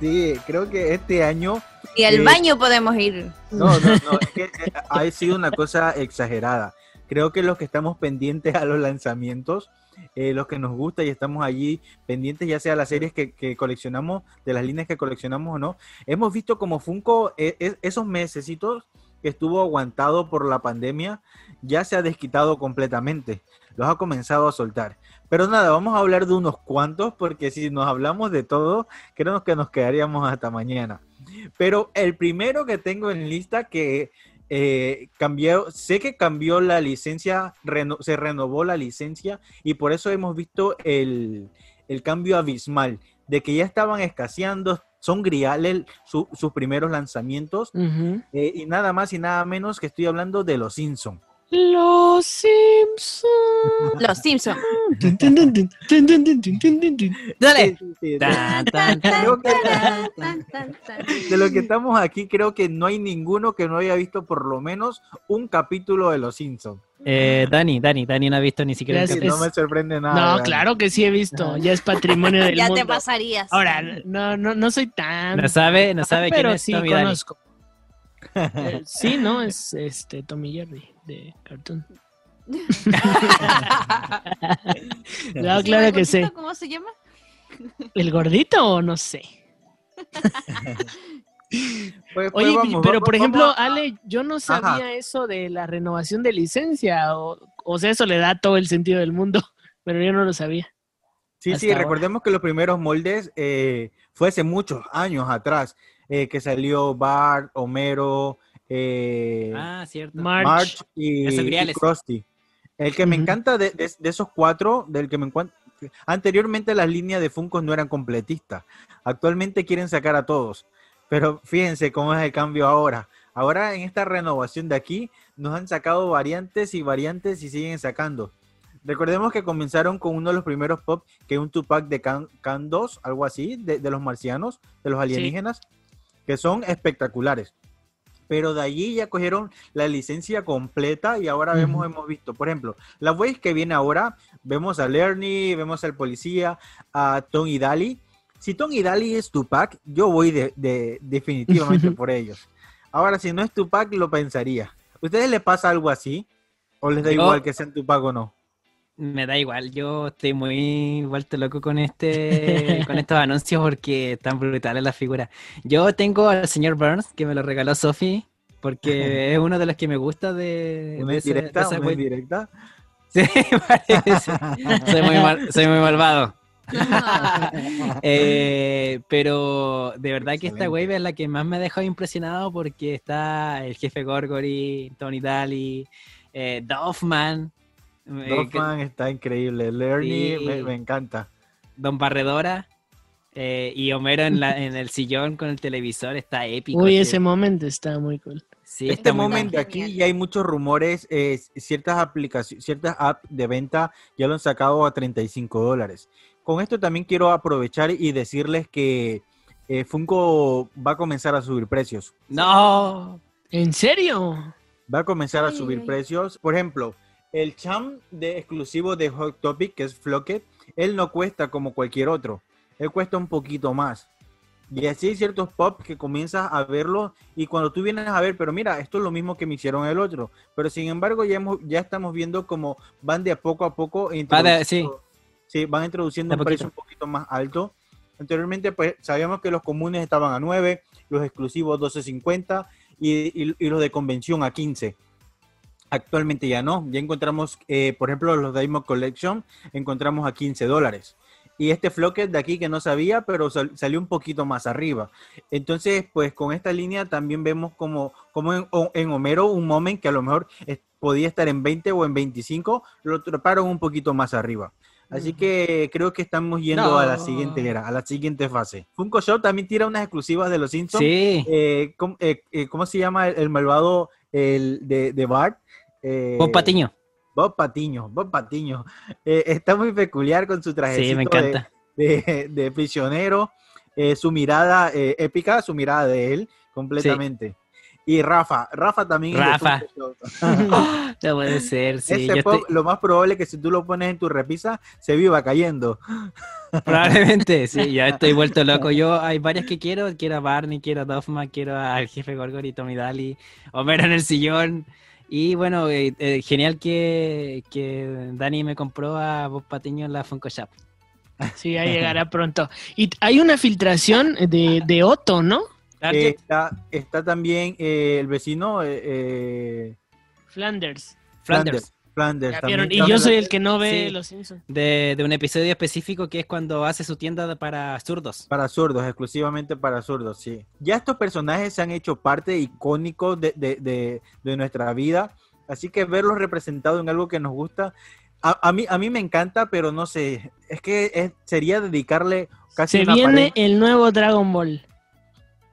Sí, creo que este año... Y al eh, baño podemos ir. No, no, no, es que eh, ha sido una cosa exagerada. Creo que los que estamos pendientes a los lanzamientos, eh, los que nos gusta y estamos allí pendientes, ya sea las series que, coleccionamos, de las líneas que coleccionamos o no, hemos visto como Funko esos meses que estuvo aguantado por la pandemia, ya se ha desquitado completamente. Los ha comenzado a soltar. Pero nada, vamos a hablar de unos cuantos, porque si nos hablamos de todo, creo que nos quedaríamos hasta mañana. Pero el primero que tengo en lista que eh, cambió, sé que cambió la licencia, se renovó la licencia y por eso hemos visto el, cambio abismal, de que ya estaban escaseando, son griales sus primeros lanzamientos eh, y nada más y nada menos que estoy hablando de los Simpsons. Los Simpsons. Los Simpsons. Dale. De lo que estamos aquí, creo que no hay ninguno que no haya visto por lo menos un capítulo de Los Simpsons. Eh, Dani, Dani, Dani no ha visto ni siquiera un capítulo. No me sorprende nada. No, claro que sí he visto. Ya es patrimonio del ya mundo. Ya te pasarías. Ahora, no, no, no soy tan. No sabe, no sabe quién es sí Tommy conozco. Eh, sí, no, es este Tommy Jerry de Cartoon. no, claro que sé. ¿Cómo se llama? ¿El gordito o no sé? Pues, pues Oye, vamos, pero vamos, por ejemplo, vamos. Ale, yo no sabía Ajá. eso de la renovación de licencia, o, o sea, eso le da todo el sentido del mundo, pero yo no lo sabía. Sí, sí, ahora. recordemos que los primeros moldes eh, fue hace muchos años atrás, eh, que salió Bart, Homero, eh, Ah, cierto. March. March y, y. Krusty. El que me encanta de, de- de esos cuatro, del que me encuentro. Anteriormente las líneas de Funkos no eran completistas. Actualmente quieren sacar a todos. Pero fíjense cómo es el cambio ahora. Ahora en esta renovación de aquí nos han sacado variantes y variantes y siguen sacando. Recordemos que comenzaron con uno de los primeros pop, que es un Tupac de Can, Can 2, algo así, de, de los marcianos, de los alienígenas, que son espectaculares. Pero de allí ya cogieron la licencia completa y ahora vemos, hemos visto, por ejemplo, la Waze que viene ahora, vemos a Lerny, vemos al policía, a Tom y Dali. Si Tom y Dali es Tupac, yo voy de, de- definitivamente por ellos. Ahora, si no es Tupac, lo pensaría. ¿Ustedes les pasa algo así? ¿O les da Yo- igual que sean Tupac o no? Me da igual, yo estoy muy vuelto loco con este, con estos anuncios porque están brutales las figuras. Yo tengo al señor Burns, que me lo regaló Sophie, porque es uno de los que me gusta de, ¿Una de ese- de indirecta? esa ¿Una wea- indirecta? Sí, parece. Soy muy, mal- soy muy malvado. Eh, pero de verdad que esta wave es la que más me ha dejado impresionado porque está el jefe Gorgory, Tony Daly, eh, Doffman, eh, que- Dolphin está increíble. Lerny Sí. me, me encanta. Don Barredora eh, y Homero en, la, en el sillón con el televisor está épico. Uy, ese momento está muy cool. sí, este momento aquí ya hay muchos rumores, eh, ciertas aplicaciones, ciertas apps de venta ya lo han sacado a 35 dólares. Con esto también quiero aprovechar y decirles que eh, Funko va a comenzar a subir precios. No, ¿En serio? Va a comenzar a subir ay. precios. Por ejemplo, el cham de exclusivo de Hot Topic, que es Flocket, él no cuesta como cualquier otro. Él cuesta un poquito más. Y así hay ciertos pop que comienzas a verlo y cuando tú vienes a ver, pero mira, esto es lo mismo que me hicieron el otro. Pero sin embargo, ya, hemos, ya estamos viendo como van de a poco a poco. Va de- introduciendo- sí, van introduciendo un precio un poquito. poquito más alto. Anteriormente, pues sabíamos que los comunes estaban a 9, los exclusivos 12.50 y, y- y los de convención a 15. Actualmente ya no. Ya encontramos, eh, por ejemplo, los Diamond Collection, encontramos a 15 dólares. Y este Flocket de aquí que no sabía, pero sal- salió un poquito más arriba. Entonces, pues con esta línea también vemos como, como en, Homero un moment que a lo mejor es- podía estar en 20 o en 25, lo treparon un poquito más arriba. Así que creo que estamos yendo a la siguiente era, a la siguiente fase. Funko Shop también tira unas exclusivas de los Simpsons. Sí, Eh, ¿cómo, eh, eh, cómo se llama el, el malvado el de, de Bart? Eh, Bob Patiño. Bob Patiño, Bob Patiño. Eh, está muy peculiar con su trajecito Sí, me de- encanta. de, de prisionero, eh, su mirada eh, épica, su mirada de él completamente. Y Rafa, Rafa también. Rafa. No puede ser, sí. Pop, estoy- lo más probable es que si tú lo pones en tu repisa, se viva cayendo. Probablemente, sí, ya estoy vuelto loco. Yo hay varias que quiero, quiero a Barney, quiero a Duffman, quiero al jefe Gorgor y Tommy Daly, Homero en el sillón. Y bueno, eh, eh, genial que, que Dani me compró a Bob Patiño en la Funko Shop. Sí, ya llegará pronto. Y hay una filtración de, de Otto, ¿no? Eh, está, está también eh, el vecino eh, eh, Flanders. Flanders. Flanders Ya también vieron, Y yo soy el que no ve Sí. Los Simpsons. De, de un episodio específico que es cuando hace su tienda de- para zurdos. Para zurdos, exclusivamente para zurdos, sí. Ya estos personajes se han hecho parte icónico de, de- de- de nuestra vida, así que verlos representados en algo que nos gusta, a, a mí, a mí me encanta, pero no sé, es que es- sería dedicarle casi Se una viene pared- el nuevo Dragon Ball.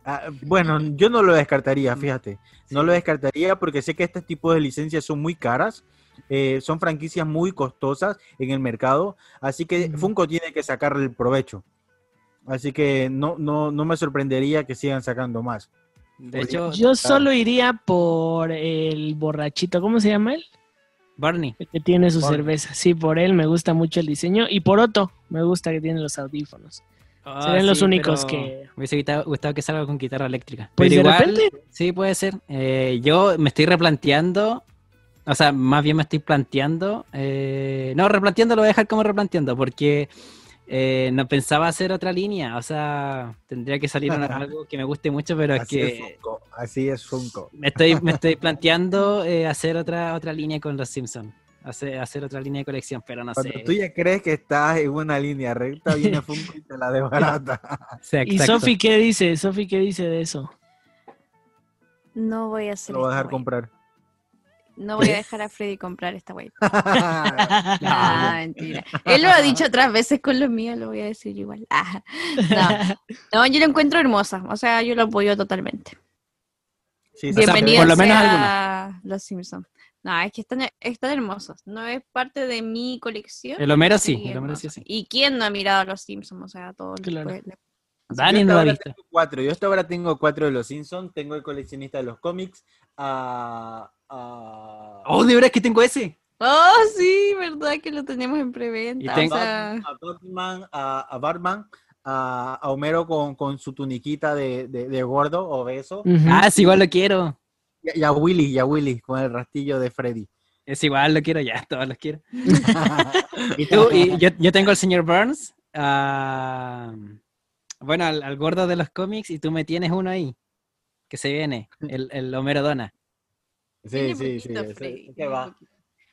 Ah, bueno, yo no lo descartaría, fíjate. No lo descartaría porque sé que este tipo de licencias son muy caras, eh, son franquicias muy costosas en el mercado, así que. Funko tiene que sacarle el provecho. Así que no, no, no me sorprendería que sigan sacando más. De hecho, Yo solo iría por el borrachito, ¿cómo se llama él? Barney. El que tiene su Barney. cerveza. Sí, por él me gusta mucho el diseño. Y por Otto, me gusta que tiene los audífonos. Ah, Serán los sí, únicos pero que- Me hubiese gustado, gustado que salga con guitarra eléctrica. Pues pero de igual, repente- sí, puede ser. Eh, yo me estoy replanteando, o sea, más bien me estoy planteando, eh, no, replanteando lo voy a dejar como replanteando, porque eh, no pensaba hacer otra línea, o sea, tendría que salir una- algo que me guste mucho, pero es Así es que Funko, así es Funko. me estoy, me estoy planteando eh, hacer otra, otra línea con los Simpsons. Hacer, hacer otra línea de colección, pero no Cuando sé. tú ya crees que estás en una línea recta, viene Funko y te la desbarata. Sí, ¿Y. Sofi qué dice? Sofi qué dice de eso? No voy a hacer lo voy a dejar comprar. No voy a dejar a Freddy comprar esta no, Ah, mentira. Él lo ha dicho otras veces con los míos, lo voy a decir igual. Ah, no. no, yo lo encuentro hermosa. O sea, yo lo apoyo totalmente. sí, Bienvenido por lo menos a Los Simpsons. No, es que están, están hermosos. No es parte de mi colección. El Homero sí, Sí, el Homero sí, sí. ¿Y quién no ha mirado a Los Simpsons? O sea, todo Claro. le- le- Dani Yo no ahora tengo cuatro. Yo hasta ahora tengo cuatro de los Simpsons. Tengo el coleccionista de los cómics. A, a, Oh, de verdad que tengo ese. Oh, sí, verdad que lo tenemos en preventa. Y a tengo- O sea, Batman, a Batman, a, a Batman, a- a Homero con, con su tuniquita de, de- de gordo, obeso. Ujú. Ah, sí, igual lo quiero. Y, y a Willy, y a Willy con el rastillo de Freddy. Es igual, lo quiero ya, todos los quiero. Y tú, y yo, yo tengo al señor Burns, ah, bueno, al, al gordo de los cómics, y tú me tienes uno ahí, que se viene, el, el Homero Dona. Sí, tiene sí, sí. ese tiene va. poquito.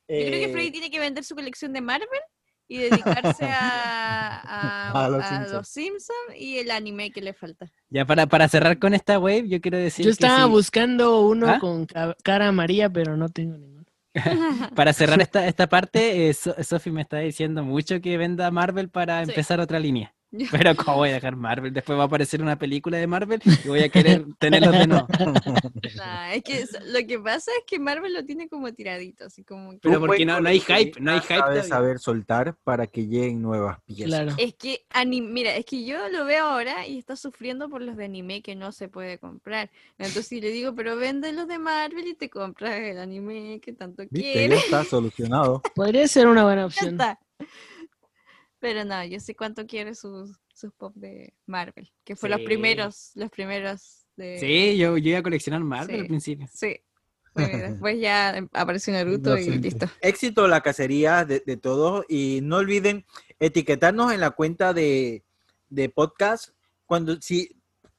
Yo creo que Eh, Freddy tiene que vender su colección de Marvel y dedicarse a, a, A los a Simpsons. los Simpsons y el anime que le falta. Ya para, para cerrar con esta wave, yo quiero decir Yo que estaba sí, buscando uno ¿Ah? con ca- cara amarilla, pero no tengo ninguno. para cerrar esta, esta parte, eh, So- Sophie me está diciendo mucho que venda Marvel para Sí. empezar otra línea. Pero ¿cómo voy a dejar Marvel? Después va a aparecer una película de Marvel y voy a querer tenerlos de nuevo. Nah, es que lo que pasa es que Marvel lo tiene como tiradito, así como que- Pero porque no, no hay hype, no hay hype. Sabe todavía. saber soltar para que lleguen nuevas piezas. Claro. Es que, mira, es que yo lo veo ahora y está sufriendo por los de anime que no se puede comprar. Entonces le digo, pero vende los de Marvel y te compras el anime que tanto ¿Viste? Ya quieres. está solucionado. Podría ser una buena Ya opción. está. Pero no, yo sé cuánto quiere sus, sus pop de Marvel, que fue los Sí. primeros, los primeros de... Sí, yo, yo iba a coleccionar Marvel Sí. al principio. Sí. Bueno, después ya em- apareció Naruto y Inocente. listo. Éxito la cacería de, de todos y no olviden etiquetarnos en la cuenta de, de podcast cuando si,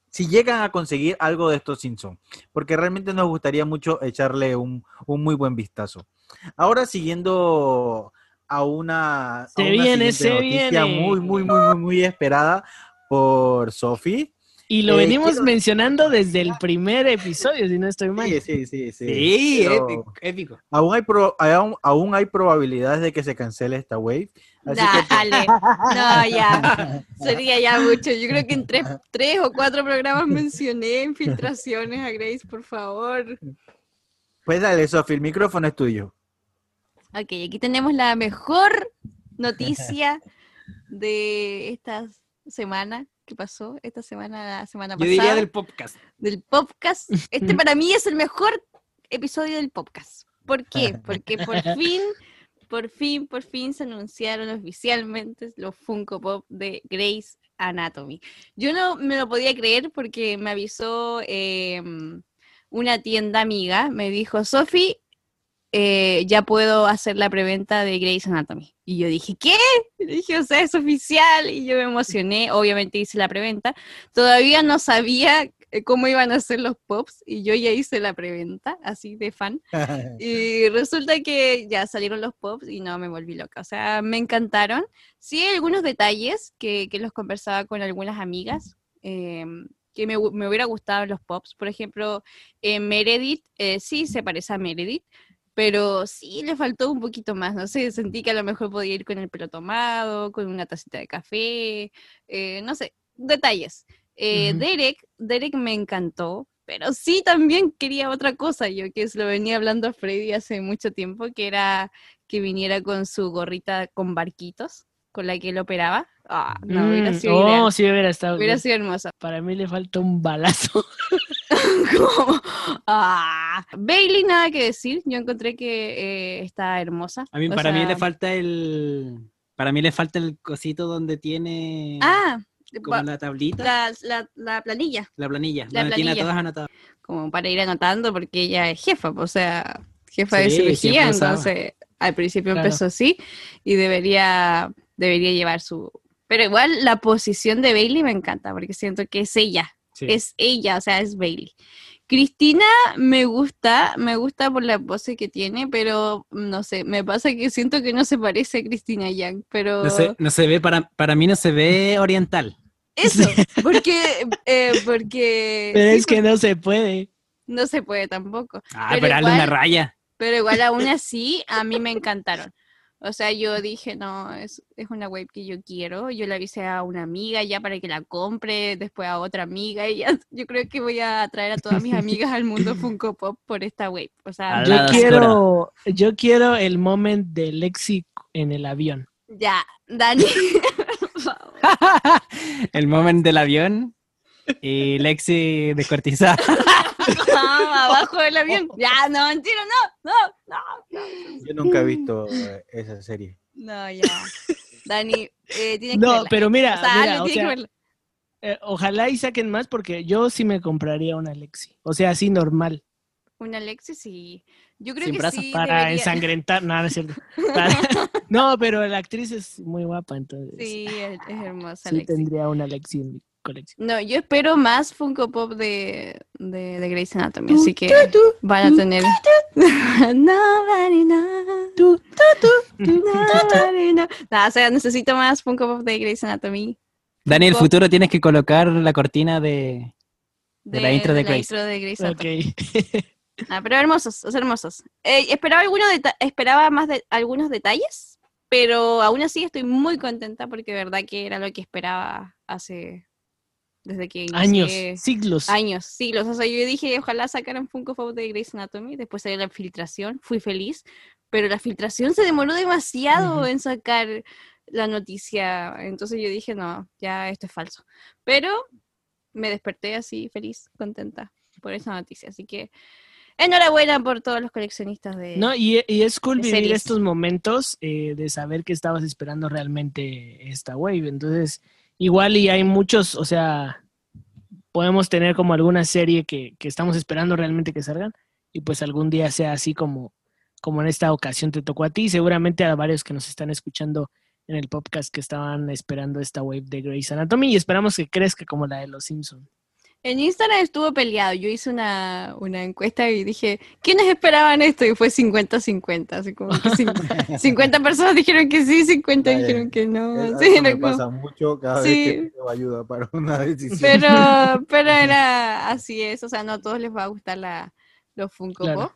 si llegan a conseguir algo de estos Simpsons, porque realmente nos gustaría mucho echarle un, un muy buen vistazo. Ahora siguiendo a una, a Se una viene, se noticia viene. muy, muy, muy, muy, muy esperada por Sofi. Y lo Eh, venimos quiero- mencionando desde el primer episodio, si no estoy mal. Sí, sí, sí, sí. Sí, pero épico, épico. Aún hay, pro- aún, aún hay probabilidades de que se cancele esta wave. Así que, Dale. No, ya. Sería ya mucho. Yo creo que en tres, tres o cuatro programas mencioné infiltraciones a Grace, por favor. pues dale, Sofi, el micrófono es tuyo. Ok, aquí tenemos la mejor noticia de esta semana. ¿Qué pasó? Esta semana, la semana Yo pasada. diría del podcast. del podcast. Este para mí es el mejor episodio del podcast. ¿Por qué? Porque por fin, por fin, por fin se anunciaron oficialmente los Funko Pop de Grey's Anatomy. Yo no me lo podía creer porque me avisó eh, una tienda amiga, me dijo, Sofi, eh, ya puedo hacer la preventa de Grey's Anatomy. Y yo dije, ¿qué? Y dije, o sea, es oficial. Y yo me emocioné, obviamente hice la preventa. Todavía no sabía eh, cómo iban a ser los pops y yo ya hice la preventa, así de fan. Y resulta que ya salieron los pops y no me volví loca. O sea, me encantaron. Sí, hay algunos detalles que, que los conversaba con algunas amigas. em, que me, me hubiera gustado los pops. Por ejemplo, eh, Meredith, eh, sí se parece a Meredith, pero sí le faltó un poquito más. No sé, sentí que a lo mejor podía ir con el pelo tomado, con una tacita de café, eh, no sé, detalles. Eh. Derek, Derek me encantó, pero sí también quería otra cosa, yo que se lo venía hablando a Freddy hace mucho tiempo, que era que viniera con su gorrita con barquitos, con la que él operaba. Ah, no, hubiera Mm, sido oh, ideal. sí, hubiera estado. Hubiera bien. sido hermoso. Para mí le falta un balazo. Como, ah. Bailey, nada que decir. Yo encontré que eh, está hermosa. A mí, O para mí le falta el. Para mí le falta el cosito donde tiene. Ah, como la tablita. La, la, la, la planilla. planilla. la donde tiene a planilla. todas anotadas. como para ir anotando, porque ella es jefa, o sea, jefa Sí, de cirugía, entonces al principio Claro. empezó así y debería, debería llevar su... Pero igual la posición de Bailey me encanta, porque siento que es ella, Sí. es ella, o sea, es Bailey. Cristina me gusta, me gusta por la pose que tiene, pero no sé, me pasa que siento que no se parece a Cristina Young, pero No se, no se ve, para, para mí no se ve oriental. eso, porque, eh, porque Pero sí, es que no se puede. no se puede tampoco. Ah, Pero pero, una raya. Pero igual aún así, a mí me encantaron. O sea, yo dije, no, es, es una web que yo quiero. Yo le avisé a una amiga ya para que la compre, después a otra amiga y ya, yo creo que voy a traer a todas mis amigas al mundo Funko Pop por esta web. O sea, Yo quiero, yo quiero el moment de Lexi en el avión. ya, Dani. el moment del avión y Lexi descuartizada. No, abajo del avión. Ya, no, mentira, no, no, no. Yo nunca he visto eh, esa serie. No, ya. Dani, eh, tienes que No, verla. pero mira, O sea, mira, o que verla. eh, ojalá y saquen más porque yo sí me compraría una Lexi. O sea, así normal. Una Alexis sí. Yo creo Sin que brazos sí Para debería- ensangrentar, no, no es cierto. Para- no, pero la actriz es muy guapa, entonces sí, Sí, es, es hermosa Alexis. tendría una Lexi en mi colección. No, yo espero más Funko Pop de, de, de Grey's Anatomy, así que van a tener... Nobody knows. Nobody knows. No, o sea, necesito más Funko Pop de Grey's Anatomy. Dani, el futuro tienes que colocar la cortina de. De la intro de la Grey's. intro de Grey's Anatomy. Ok. Ah, pero hermosos, o sea, hermosos. Eh, esperaba, algunos esperaba más de algunos detalles, pero aún así estoy muy contenta porque de verdad que era lo que esperaba hace desde que inicié- Años, siglos. años, siglos. O sea, yo dije, ojalá sacaran Funko Pop de Grey's Anatomy. Después salió la filtración, fui feliz. Pero la filtración se demoró demasiado Ujú. en sacar la noticia. Entonces yo dije, no, ya esto es falso. Pero me desperté así, feliz, contenta por esa noticia. Así que enhorabuena por todos los coleccionistas de... No, y, y es cool vivir series. estos momentos eh, de saber que estabas esperando realmente esta wave. Entonces, igual y hay muchos, o sea, podemos tener como alguna serie que, que estamos esperando realmente que salgan y pues algún día sea así como, como en esta ocasión te tocó a ti. Seguramente a varios que nos están escuchando en el podcast que estaban esperando esta wave de Grey's Anatomy y esperamos que crezca como la de los Simpsons. En Instagram estuvo peleado. Yo hice una, una encuesta y dije, ¿quiénes esperaban esto? Y fue 50-50. Así como que cin- 50 personas dijeron que sí, 50 Vaya, dijeron que no. Sí, me como- pasa mucho cada Sí. vez que pido ayuda para una decisión. Pero, pero era así es. O sea, no a todos les va a gustar la, los Funko Claro. Pop.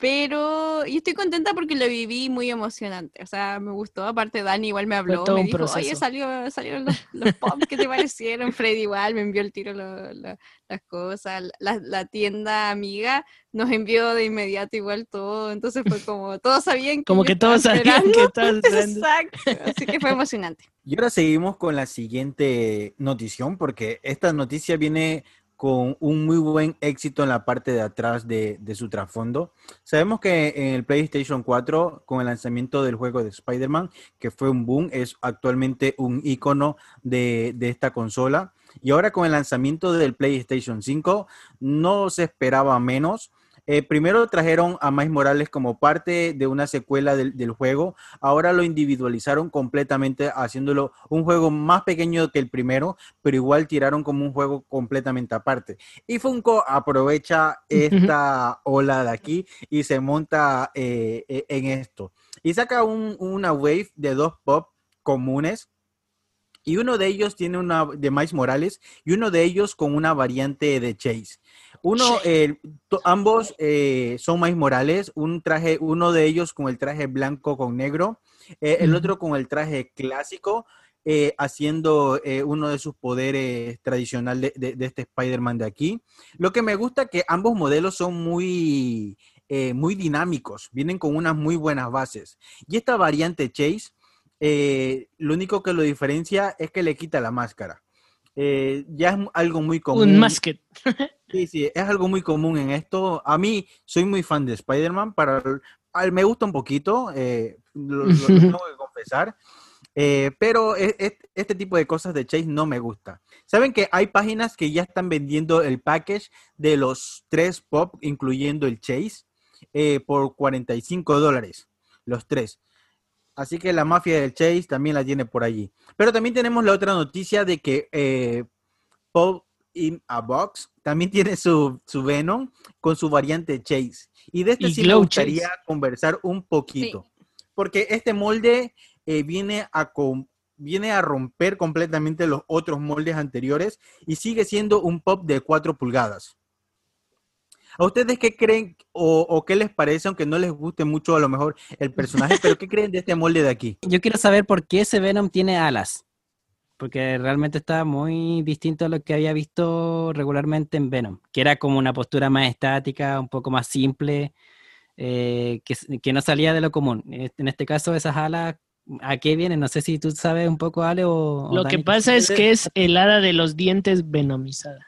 Pero y estoy contenta porque lo viví muy emocionante. O sea, me gustó. Aparte, Dani igual me habló. todo Me un dijo, oye, proceso. salió, salieron los, los pop, ¿qué te parecieron? Freddy igual me envió el tiro lo- lo- las cosas. La, la tienda amiga nos envió de inmediato igual todo. Entonces fue como, todos sabían que Como yo que todos sabían que esperando. Exacto. Así que fue emocionante. Y ahora seguimos con la siguiente notición, porque esta noticia viene con un muy buen éxito en la parte de atrás de, su trasfondo. Sabemos que en el PlayStation 4, con el lanzamiento del juego de Spider-Man, que fue un boom, es actualmente un icono de, de esta consola. Y ahora con el lanzamiento del PlayStation 5, no se esperaba menos. Eh, primero trajeron a Miles Morales como parte de una secuela del, del juego. Ahora lo individualizaron completamente, haciéndolo un juego más pequeño que el primero, pero igual tiraron como un juego completamente aparte. Y Funko aprovecha esta ola de aquí y se monta eh, eh, en esto. Y saca un- una wave de dos pop comunes. Y uno de ellos tiene una de Miles Morales y uno de ellos con una variante de Chase. Uno, eh, ambos eh, son Miles Morales, un traje, uno de ellos con el traje blanco con negro, eh, el otro con el traje clásico, eh, haciendo eh, uno de sus poderes tradicional de, de- de este Spider-Man de aquí. Lo que me gusta que ambos modelos son muy, muy dinámicos, vienen con unas muy buenas bases. Y esta variante Chase, lo único que lo diferencia es que le quita la máscara. Ya es algo muy común. Un masket. Sí, sí, es algo muy común en esto. A mí soy muy fan de Spider-Man, para al- me gusta un poquito, eh, lo, tengo que confesar, eh, pero e- e- este tipo de cosas de Chase no me gusta. Saben que hay páginas que ya están vendiendo el package de los tres pop, incluyendo el Chase, eh, por 45 dólares, los tres. Así que la mafia del Chase también la tiene por allí. Pero también tenemos la otra noticia de que eh, Pop in a Box también tiene su, su Venom con su variante Chase. Y de este Y sí me Glow gustaría Chase. conversar un poquito. Porque este molde eh, viene, a com- viene a romper completamente los otros moldes anteriores y sigue siendo un pop de 4 pulgadas. ¿A ustedes qué creen o, o qué les parece, aunque no les guste mucho a lo mejor el personaje, pero qué creen de este molde de aquí? Yo quiero saber por qué ese Venom tiene alas. Porque realmente está muy distinto a lo que había visto regularmente en Venom, que era como una postura más estática, un poco más simple, eh, que, no salía de lo común. En este caso, esas alas, ¿a qué vienen? No sé si tú sabes un poco, Ale, o... o Lo que pasa es que es el hada de los dientes venomizada.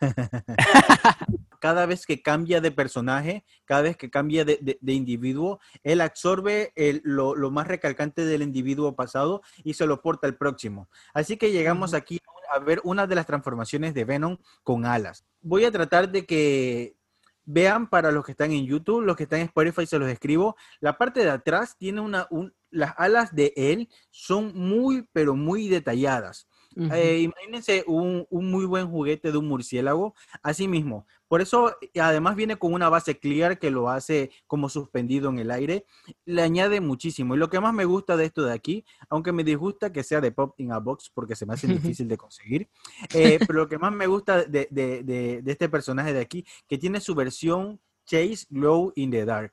cada vez que cambia de personaje, cada vez que cambia de, de- de individuo, él absorbe el- lo, lo más recalcante del individuo pasado y se lo porta al próximo. Así que llegamos aquí a ver una de las transformaciones de Venom con alas. Voy a tratar de que vean para los que están en YouTube, los que están en Spotify se los escribo. La parte de atrás tiene una, un- las alas de él son muy, pero muy detalladas. Eh, imagínense un, un muy buen juguete de un murciélago, así mismo. Por eso, además viene con una base clear que lo hace como suspendido en el aire. Le añade muchísimo. Y lo que más me gusta de esto de aquí, aunque me disgusta que sea de Pop in a Box porque se me hace difícil de conseguir, eh, pero lo que más me gusta de, de- de- de este personaje de aquí, que tiene su versión Chase Glow in the Dark.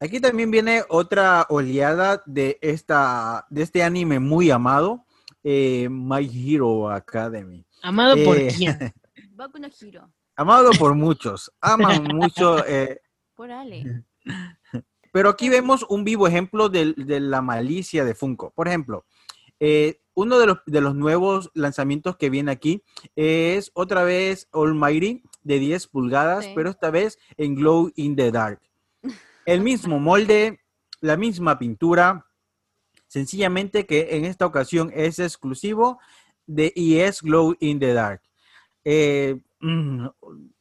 Aquí también viene otra oleada de, esta, de este anime muy amado, eh, My Hero Academy. ¿Amado por Eh, quién? Boku no Hiro. Amado por muchos, aman mucho, eh, Por Ale. pero aquí vemos un vivo ejemplo de, la malicia de Funko. Por ejemplo, eh, uno de los, de los nuevos lanzamientos que viene aquí es otra vez Almighty de 10 pulgadas, Sí. pero esta vez en Glow in the Dark. El mismo molde, la misma pintura, sencillamente que en esta ocasión es exclusivo de y es Glow in the Dark. Eh, mm,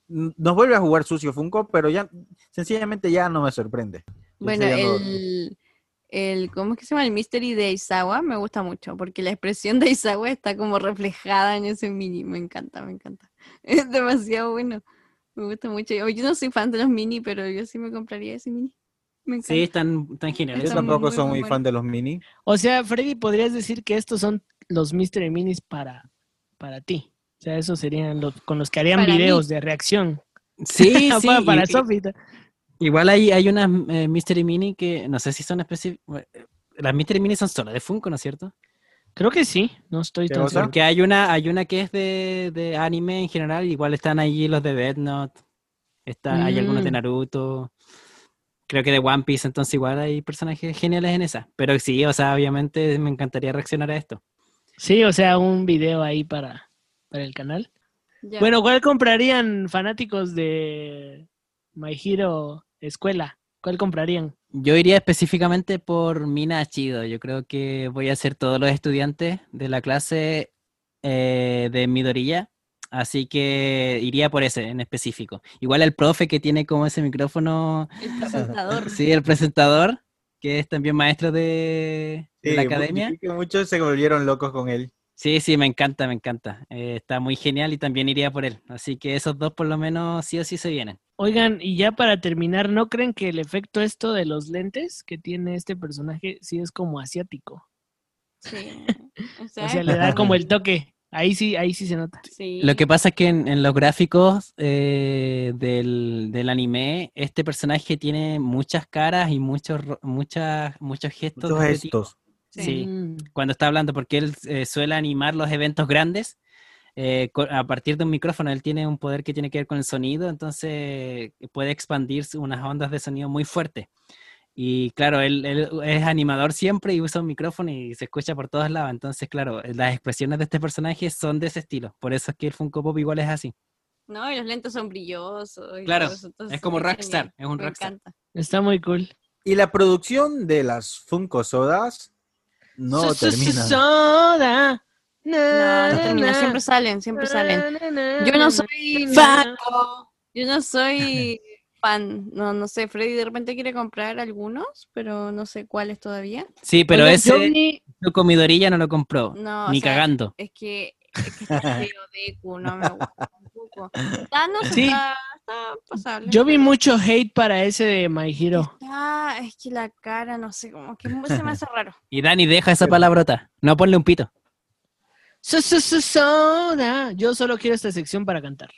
nos vuelve a jugar sucio Funko, pero ya sencillamente ya no me sorprende. Bueno, el, el, ¿cómo es que se llama? El Mystery de Isawa me gusta mucho, porque la expresión de Isawa está como reflejada en ese mini. Me encanta, me encanta. Es demasiado bueno. Me gusta mucho. Yo no soy fan de los mini, pero yo sí me compraría ese mini. Me encanta. Sí, están, están Yo geniales. Está tampoco muy, soy muy muy bueno. fan de los mini. O sea, Freddy, podrías decir que estos son los Mystery Minis para, para ti. O sea, esos serían los con los que harían Para mí. videos de reacción. Sí, sí. para para y- Sofi. Igual hay, hay unas eh, Mystery Mini que no sé si son específicas. Las Mystery Mini son solo de Funko, ¿no es cierto? Creo que sí, no estoy ¿Qué tan seguro. Porque hay una, hay una que es de, de anime en general, igual están allí los de Death Note, está, hay algunos de Mm. Naruto, creo que de One Piece, entonces igual hay personajes geniales en esa. Pero sí, o sea, obviamente me encantaría reaccionar a esto. Sí, o sea, un video ahí para, para el canal. Ya. Bueno, ¿cuál comprarían fanáticos de My Hero Escuela? ¿Cuál comprarían? Yo iría específicamente por Mina Chido. Yo creo que voy a ser todos los estudiantes de la clase eh, de Midorilla. Así que iría por ese en específico. Igual el profe que tiene como ese micrófono, el presentador. sí, el presentador, que es también maestro de, de la academia. muchos se volvieron locos con él. Sí, sí, me encanta, me encanta. Eh, está muy genial y también iría por él. Así que esos dos por lo menos sí o sí se vienen. Oigan, y ya para terminar, ¿no creen que el efecto esto de los lentes que tiene este personaje sí es como asiático? Sí. O O sea, sea, le da como el toque. Ahí sí, ahí sí se nota. sí. Lo que pasa es que en, en los gráficos eh, del, del anime, este personaje tiene muchas caras y muchos, muchas, muchos gestos. Muchos gestos. Sí, cuando está hablando, porque él eh, suele animar los eventos grandes eh, a partir de un micrófono. Él tiene un poder que tiene que ver con el sonido, entonces puede expandir unas ondas de sonido muy fuertes. Y claro, él, él es animador siempre y usa un micrófono y se escucha por todos lados. Entonces, claro, las expresiones de este personaje son de ese estilo. Por eso es que el Funko Pop igual es así. No, y los lentes son brillosos. y Claro, es como genial. Rockstar, es un Me Rockstar. encanta. Está muy cool. Y la producción de las Funko Sodas no Su- su- su- termina. Soda. No, Na, no na, termina, na. siempre salen, siempre salen. Na, Yo no soy. Yo no soy fan. No, no sé. Freddy de repente quiere comprar algunos, pero no sé cuáles todavía. Sí, pero ese su comidorilla no lo compró, No, o ni sea, cagando. Es que, es que está feo Deku, no me gusta tampoco. Thanos Sí. está, está pasable. Yo vi mucho hate para ese de My Hero. Está, es que la cara, no sé, como que se me hace raro. Y Dani, deja esa palabrota. No ponle un pito. Su- Soda. Yo solo quiero esta sección para cantar.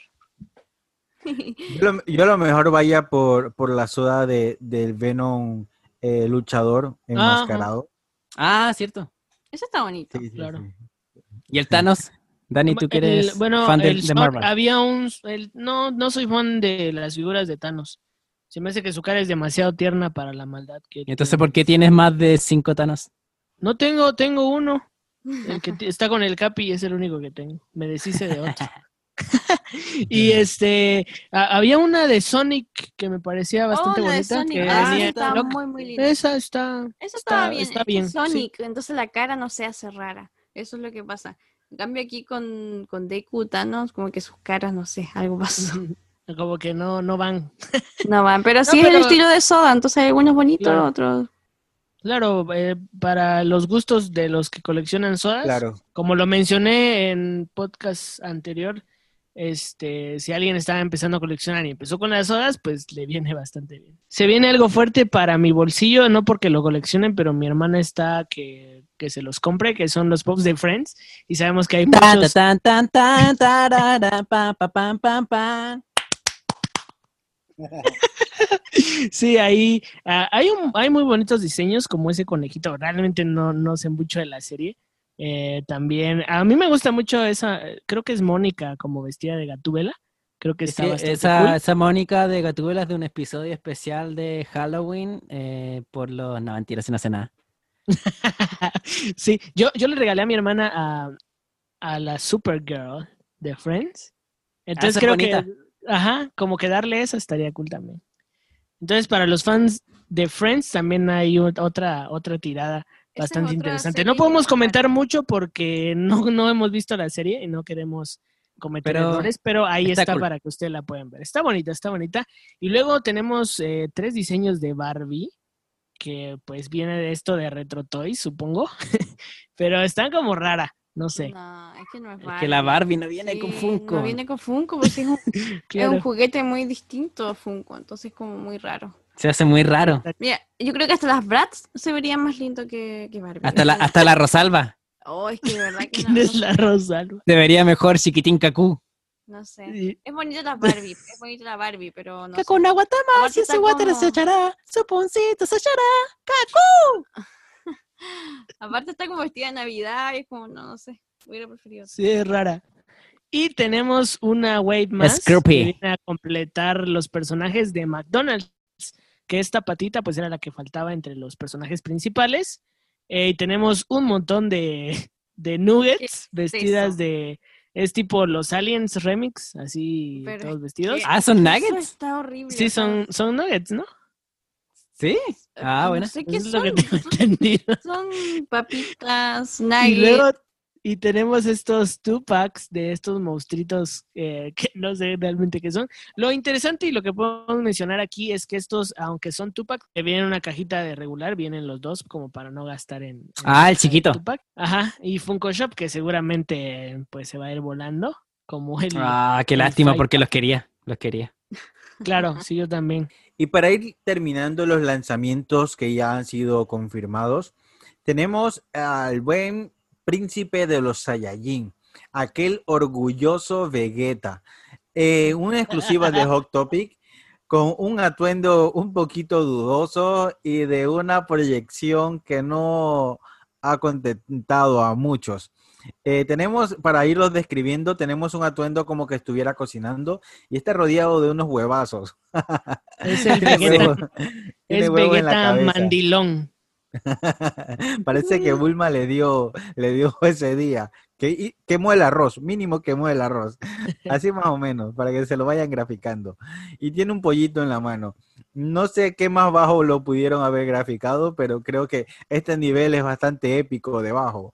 Yo lo, yo lo mejor vaya por, por la soda de, del Venom eh, luchador enmascarado. Ah, cierto. Eso está bonito. Sí, sí, Claro. sí. Y el Thanos. Dani, tú que El- eres bueno, fan de, el de Marvel. había un... el- no, no soy fan de las figuras de Thanos. Se me hace que su cara es demasiado tierna para la maldad que entonces, tiene. ¿por qué tienes más de cinco Thanos? No tengo, tengo uno. El que está con el Capi es el único que tengo. Me deshice de otro. y este, a- había una de Sonic que me parecía bastante oh, la de bonita. Sonic. que Ah, sí, venía- está loca. muy, muy linda. Esa está. Eso está- bien. está sí. Sonic, entonces la cara no se hace rara. Eso es lo que pasa. En cambio aquí con, con Deku, Thanos, como que sus caras, no sé, algo pasó. Como que no, no van. No van, pero sí es pero- el estilo de Soda, entonces hay algunos bonitos, Claro. otros... Claro, eh, para los gustos de los que coleccionan sodas, Claro. como lo mencioné en podcast anterior, este, si alguien estaba empezando a coleccionar y empezó con las sodas, pues le viene bastante bien. Se viene algo fuerte para mi bolsillo, no porque lo coleccionen, pero mi hermana está que, que se los compre, que son los pops de Friends, y sabemos que hay muchos... Sí, ahí ah, hay, un, hay muy bonitos diseños como ese conejito. Realmente no, no sé mucho de la serie. Eh, también, a mí me gusta mucho esa, creo que es Mónica como vestida de Gatúbela. Creo que está Sí, bastante esa, cool. esa Mónica de Gatúbela es de un episodio especial de Halloween eh, por los... No, mentira, si no sé nada. sí, yo, yo le regalé a mi hermana a, a la Supergirl de Friends. Entonces es creo bonita. que, ajá, como que darle esa estaría cool también. Entonces, para los fans de Friends también hay ot- otra, otra tirada bastante interesante. serie No podemos comentar mucho porque no, no hemos visto la serie y no queremos cometer Pero errores, pero ahí está está, cool. para que ustedes la puedan ver. Está bonita, está bonita. Y luego tenemos eh, tres diseños de Barbie, que pues viene de esto de Retro Toys, supongo, pero están como rara, no sé. No, es que no es Es que la Barbie no viene con Funko. No viene con Funko, porque es un, es un juguete muy distinto a Funko, entonces como muy raro. Se hace muy raro. Mira, yo creo que hasta las Bratz se verían más lindo que, que Barbie. Hasta la, hasta la Rosalba. Oh, es que de verdad que ¿Quién no, es no la sé, Rosalba? Debería mejor Chiquitín Cacú. no sé. Sí. Es bonita la Barbie, es bonita la Barbie, pero no sé. Cacú Naguatama, Aparte si ese water como- se echará, su poncito se echará. Aparte está como vestida de Navidad y es como, no, no sé, hubiera preferido. Sí, es rara. Y tenemos una wave más Scroopy. que viene a completar los personajes de McDonald's, que esta patita pues era la que faltaba entre los personajes principales. Eh, y tenemos un montón de, de nuggets vestidas eso? de... Es tipo los Aliens Remix, así Pero todos es vestidos. Ah, son Eso nuggets. está horrible. Sí, son, son nuggets, ¿no? Sí. Ah, no bueno. sé qué Eso lo son. que tengo entendido. Son papitas, Y nuggets. luego, y tenemos estos two packs de estos monstruitos eh, que no sé realmente qué son. Lo interesante y lo que podemos mencionar aquí es que estos, aunque son two packs, que vienen en una cajita de regular, vienen los dos como para no gastar en. en Ah, el chiquito. two-pack. Ajá. Y Funko Shop, que seguramente pues se va a ir volando. Como el. Ah, qué el lástima Fight porque Pack. los quería. Los quería. Claro, sí, yo también. Y para ir terminando los lanzamientos que ya han sido confirmados, tenemos al buen príncipe de los Saiyajin, aquel orgulloso Vegeta. Eh, una exclusiva de Hot Topic con un atuendo un poquito dudoso y de una proyección que no ha contentado a muchos. Eh, tenemos, para irlos describiendo, tenemos un atuendo como que estuviera cocinando y está rodeado de unos huevazos. Es el Vegeta, es Vegeta mandilón. Parece que Bulma le dio, le dio ese día. Que quemó el arroz, mínimo quemó el arroz. Así más o menos, para que se lo vayan graficando. Y tiene un pollito en la mano. No sé qué más bajo lo pudieron haber graficado, pero creo que este nivel es bastante épico de bajo.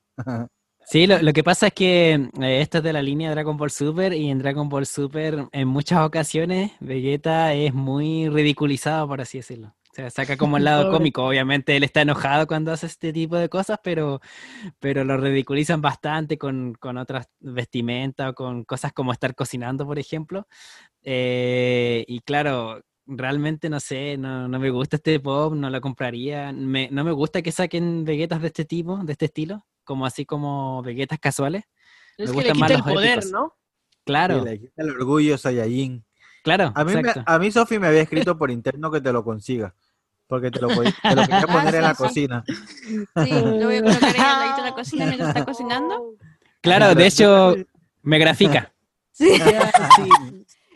Sí, lo, lo que pasa es que eh, esto es de la línea Dragon Ball Super y en Dragon Ball Super en muchas ocasiones Vegeta es muy ridiculizado, por así decirlo. O sea, saca como el lado cómico. Obviamente él está enojado cuando hace este tipo de cosas, pero, pero lo ridiculizan bastante con, con otras vestimentas o con cosas como estar cocinando, por ejemplo. Eh, y claro, realmente no sé, no, no me gusta este pop, no lo compraría. Me- no me gusta que saquen Vegetas de este tipo, de este estilo, como así como Vegetas casuales. Es Me que le gustan más quita el los poder, épicos. ¿no? Claro, Y le quita el orgullo Saiyajin. Claro, A mí, me- exacto. a mí Sofi me había escrito por interno que te lo consiga. Porque te lo, pod- te lo quería poner en la sí, sí. cocina. Sí, lo voy a colocar de la cocina mientras está cocinando. Claro, de hecho, me grafica. Sí, Sí.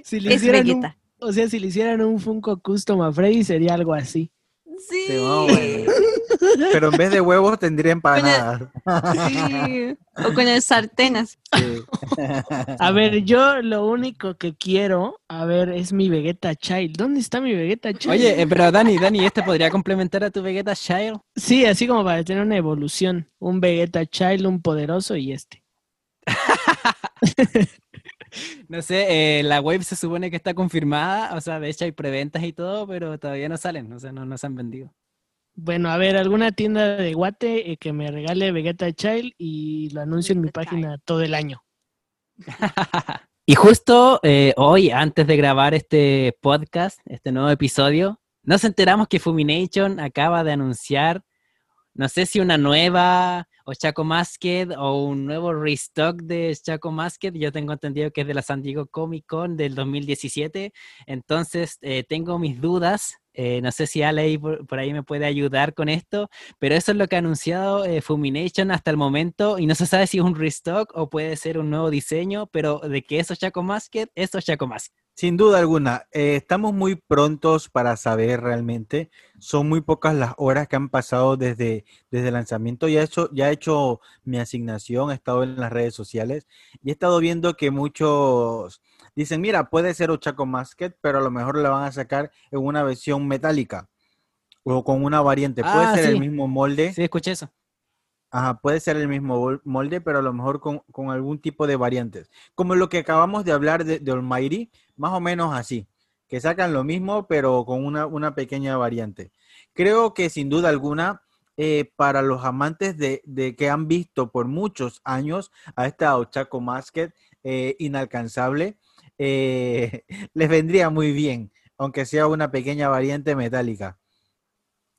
Si le es hicieran un, o sea, si le hicieran un Funko Custom a Freddy sería algo así. Sí. Sí. Pero en vez de huevos tendría empanadas. Sí. O con el. Sí. A ver, yo lo único que quiero, a ver, es mi Vegeta Child. ¿Dónde está mi Vegeta Child? Oye, eh, pero Dani, Dani, ¿este podría complementar a tu Vegeta Child? Sí, así como para tener una evolución. Un Vegeta Child, un poderoso y este. No sé, eh, la web se supone que está confirmada, o sea, de hecho hay preventas y todo, pero todavía no salen, o sea, no, no se han vendido. Bueno, a ver, alguna tienda de Guate eh, que me regale Vegeta Child y lo anuncio en mi página todo el año. Y justo eh, hoy, antes de grabar este podcast, este nuevo episodio, nos enteramos que Fumination acaba de anunciar, no sé si una nueva o Chaco Masked o un nuevo restock de Chaco Masked. Yo tengo entendido que es de la San Diego Comic Con del 2017. Entonces, eh, tengo mis dudas Eh, no sé si Ale por ahí me puede ayudar con esto, pero eso es lo que ha anunciado eh, Fumination hasta el momento y no se sabe si es un restock o puede ser un nuevo diseño, pero de que eso es Chaco Masket, eso es Chaco Masket. Sin duda alguna, eh, estamos muy prontos para saber realmente. Son muy pocas las horas que han pasado desde, desde el lanzamiento. Ya he, hecho, ya he hecho mi asignación, he estado en las redes sociales y he estado viendo que muchos dicen, mira, puede ser Ochaco Masket, pero a lo mejor la van a sacar en una versión metálica o con una variante. Puede Ah, ser el mismo molde. Sí, escuché eso. Ajá, puede ser el mismo molde, pero a lo mejor con, con algún tipo de variantes. Como lo que acabamos de hablar de, de Almighty, más o menos así, que sacan lo mismo, pero con una, una pequeña variante. Creo que sin duda alguna, eh, para los amantes de, de que han visto por muchos años a esta Ochaco Masket eh, inalcanzable, eh, les vendría muy bien, aunque sea una pequeña variante metálica.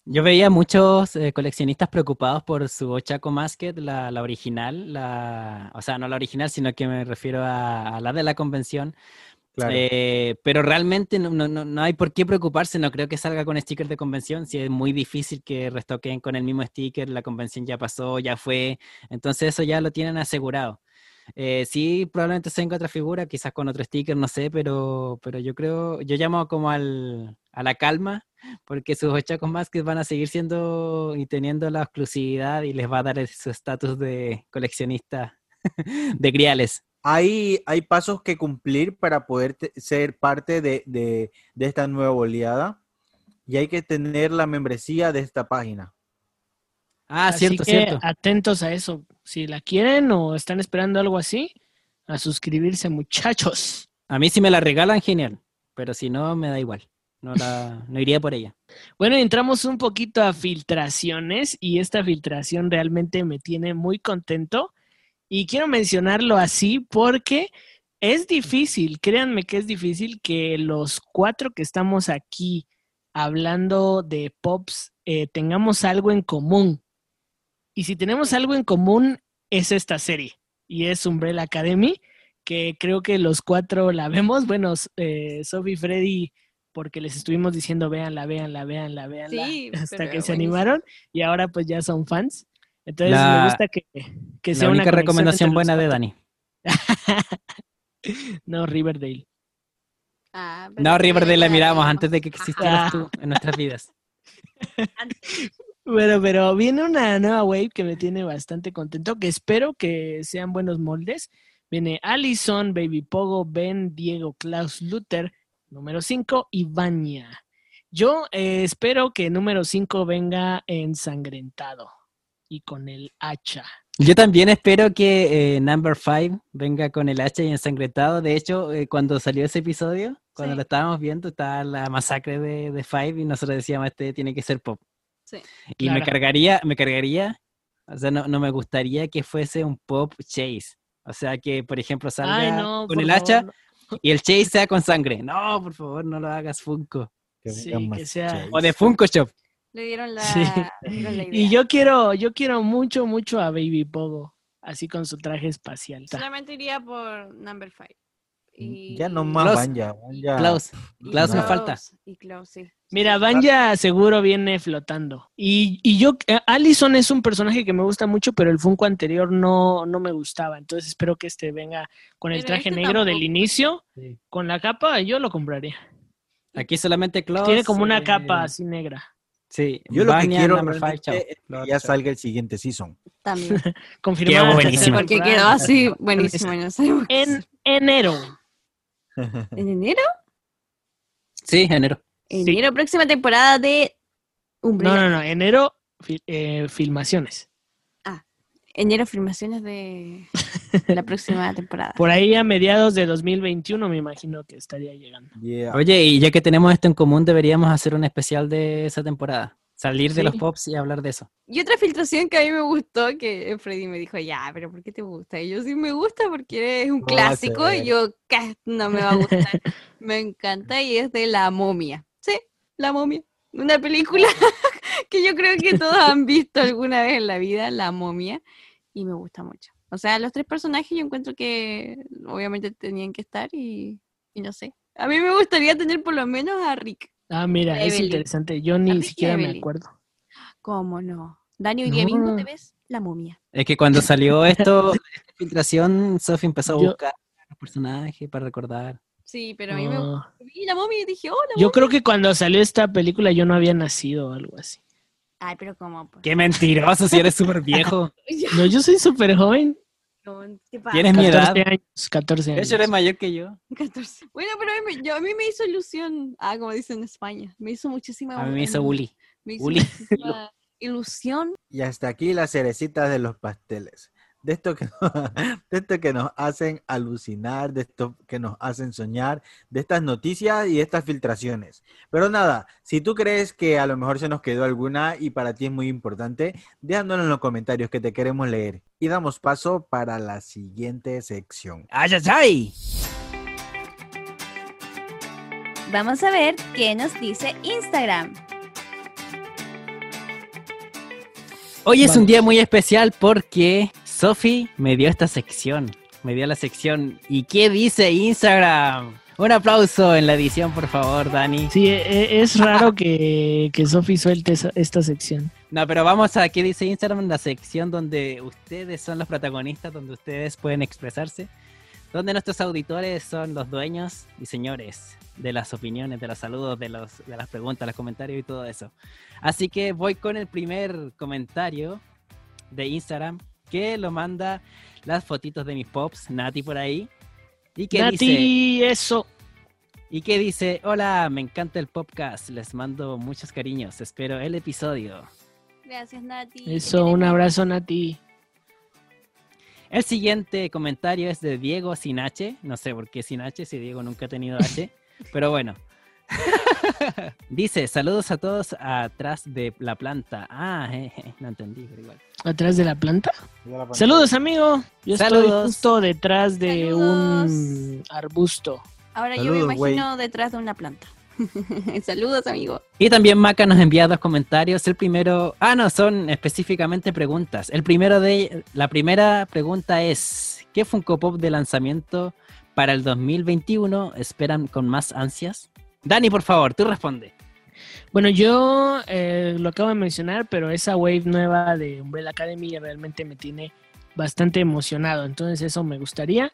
Yo veía muchos eh, coleccionistas preocupados por su Ochaco Masket, la, la original, la, o sea, no la original, sino que me refiero a, a la de la convención. Claro. Eh, pero realmente no, no, hay por qué preocuparse, no creo que salga con sticker de convención, si es muy difícil que restoquen con el mismo sticker, la convención ya pasó, ya fue, entonces eso ya lo tienen asegurado. Eh, sí, probablemente se otra figura, quizás con otro sticker, no sé, pero, pero yo creo, yo llamo como al, a la calma, porque sus ochacos más que van a seguir siendo y teniendo la exclusividad y les va a dar su estatus de coleccionista de griales. Hay, hay pasos que cumplir para poder ser parte de, de- de esta nueva oleada y hay que tener la membresía de esta página. Ah, Así cierto, que cierto. atentos a eso. Si la quieren o están esperando algo así, a suscribirse, muchachos. A mí si me la regalan, genial, pero si no, me da igual. No, la, no iría por ella. Bueno, entramos un poquito a filtraciones y esta filtración realmente me tiene muy contento y quiero mencionarlo así porque es difícil, créanme que es difícil que los cuatro que estamos aquí hablando de Pops eh, tengamos algo en común. Y si tenemos algo en común es esta serie y es Umbrella Academy, que creo que los cuatro la vemos. Bueno, eh, Sophie, Freddy porque les estuvimos diciendo véanla, véanla, véanla, véanla, Sí, hasta que se animaron y ahora pues ya son fans. Entonces La- me gusta que, que sea La una única conexión recomendación buena de. Dani. no, Riverdale. Ah, No, Riverdale la miramos antes de que existieras tú en nuestras vidas. Bueno, pero viene una nueva wave que me tiene bastante contento, que espero que sean buenos moldes. Viene Allison, Baby Pogo, Ben, Diego, Klaus Luther, número 5 y Vania. Yo eh, espero que número 5 venga ensangrentado y con el hacha. Yo también espero que eh, Number 5 venga con el hacha y ensangrentado. De hecho, eh, cuando salió ese episodio, cuando Sí. lo estábamos viendo, estaba la masacre de, de Five y nosotros decíamos, este tiene que ser pop. Sí. Y me cargaría, me cargaría, o sea, no, no me gustaría que fuese un pop chase. O sea, que, por ejemplo, salga Ay, no, con el favor, hacha y el chase sea con sangre. No, por favor, no lo hagas Funko. Que Sí, vengan que más sea- Chase. O de Funko Shop. Le dieron la, Sí. le dieron la Y yo quiero, yo quiero mucho, mucho a Baby Pogo, así con su traje espacial. Solamente iría por number 5. Y... Ya no más Klaus. Vanya, Vanya. Klaus. Klaus me falta. Y Klaus, sí. Mira, Vanya seguro viene flotando. Y, y yo, eh, Allison es un personaje que me gusta mucho, pero el Funko anterior no, no me gustaba. Entonces espero que este venga con el Pero traje este negro del inicio, Sí. con la capa, yo lo compraría. Aquí solamente Klaus. Tiene como una eh, capa así negra. Sí, Yo lo que quiero Five, es que ya salga el siguiente season. También. Quedó buenísima. tercera Porque quedó así buenísimo. En enero. ¿En enero? Sí, enero. Sí. Enero, próxima temporada de Umbrella. No, no, no. Enero, fi- eh, filmaciones. Enero, filmaciones de la próxima temporada. Por ahí a mediados de 2021 me imagino que estaría llegando. Yeah. Oye, y ya que tenemos esto en común, deberíamos hacer un especial de esa temporada. Salir de los pops y hablar de eso. Y otra filtración que a mí me gustó, que Freddy me dijo, ya, pero ¿por qué te gusta? Y yo sí me gusta porque es un No a clásico y yo, "Ca- no me va a gustar. me encanta y es de La Momia. Sí, La Momia. Una película que yo creo que todos han visto alguna vez en la vida, La Momia, y me gusta mucho. O sea, los tres personajes yo encuentro que obviamente tenían que estar y, y no sé. A mí me gustaría tener por lo menos a Rick. Ah, mira, es interesante. Yo ni siquiera me acuerdo. ¿Cómo no? Dani, hoy día mismo No. te ves la momia. Es que cuando salió esto, esta filtración, Sophie empezó a Yo- buscar los personajes para recordar. Sí, pero a mí me Ah, vi la momia y dije, hola. yo creo que cuando salió esta película yo no había nacido o algo así. Ay, pero ¿cómo? pues? ¡Qué mentiroso! Si eres súper viejo. No, yo soy súper joven. No, ¿Qué pasa? Tienes mi edad. 14 años, 14 De años. hecho, eres mayor que yo. 14. Bueno, pero a mí, me- yo- a mí me hizo ilusión. Ah, como dicen en España. Me hizo muchísima A mí me hizo bully. Me hizo bully. ilusión. Y hasta aquí las cerecitas de los pasteles. De esto, que nos, de esto que nos hacen alucinar, de esto que nos hacen soñar, de estas noticias y estas filtraciones. Pero nada, si tú crees que a lo mejor se nos quedó alguna y para ti es muy importante, déjanos en los comentarios que te queremos leer. Y damos paso para la siguiente sección. ¡Ay, ay, ay! Vamos a ver qué nos dice Instagram. Hoy es un día muy especial porque Sophie me dio esta sección. Me dio la sección. ¿Y qué dice Instagram? Un aplauso en la edición, por favor, Dani. Sí, e- e- es raro que, que Sophie suelte esta sección. No, pero vamos a qué dice Instagram, la sección donde ustedes son los protagonistas, donde ustedes pueden expresarse, donde nuestros auditores son los dueños y señores de las opiniones, de los saludos, de, los, de las preguntas, los comentarios y todo eso. Así que voy con el primer comentario de Instagram que lo manda las fotitos de mis pops, Nati por ahí. Y que dice... Nati, eso. Y que dice, hola, me encanta el podcast, les mando muchos cariños, espero el episodio. Gracias, Nati. Eso, un abrazo, Nati. El siguiente comentario es de Diego sin H. No sé por qué sin H, si Diego nunca ha tenido H. pero bueno. Dice, saludos a todos atrás de la planta. Ah, no entendí, pero igual. Atrás de la planta. Saludos, amigo. Yo estoy Saludos. justo detrás de Saludos. un arbusto. Ahora yo me imagino detrás de una planta. Saludos, amigo. Y también Maca nos envía dos comentarios. El primero, ah, no, son específicamente preguntas. El primero de, la primera pregunta es, ¿qué Funko Pop de lanzamiento para el 2021 esperan con más ansias? Dani, por favor, tú responde. Bueno, yo eh, lo acabo de mencionar, pero esa wave nueva de Umbrella Academy realmente me tiene bastante emocionado. Entonces eso me gustaría.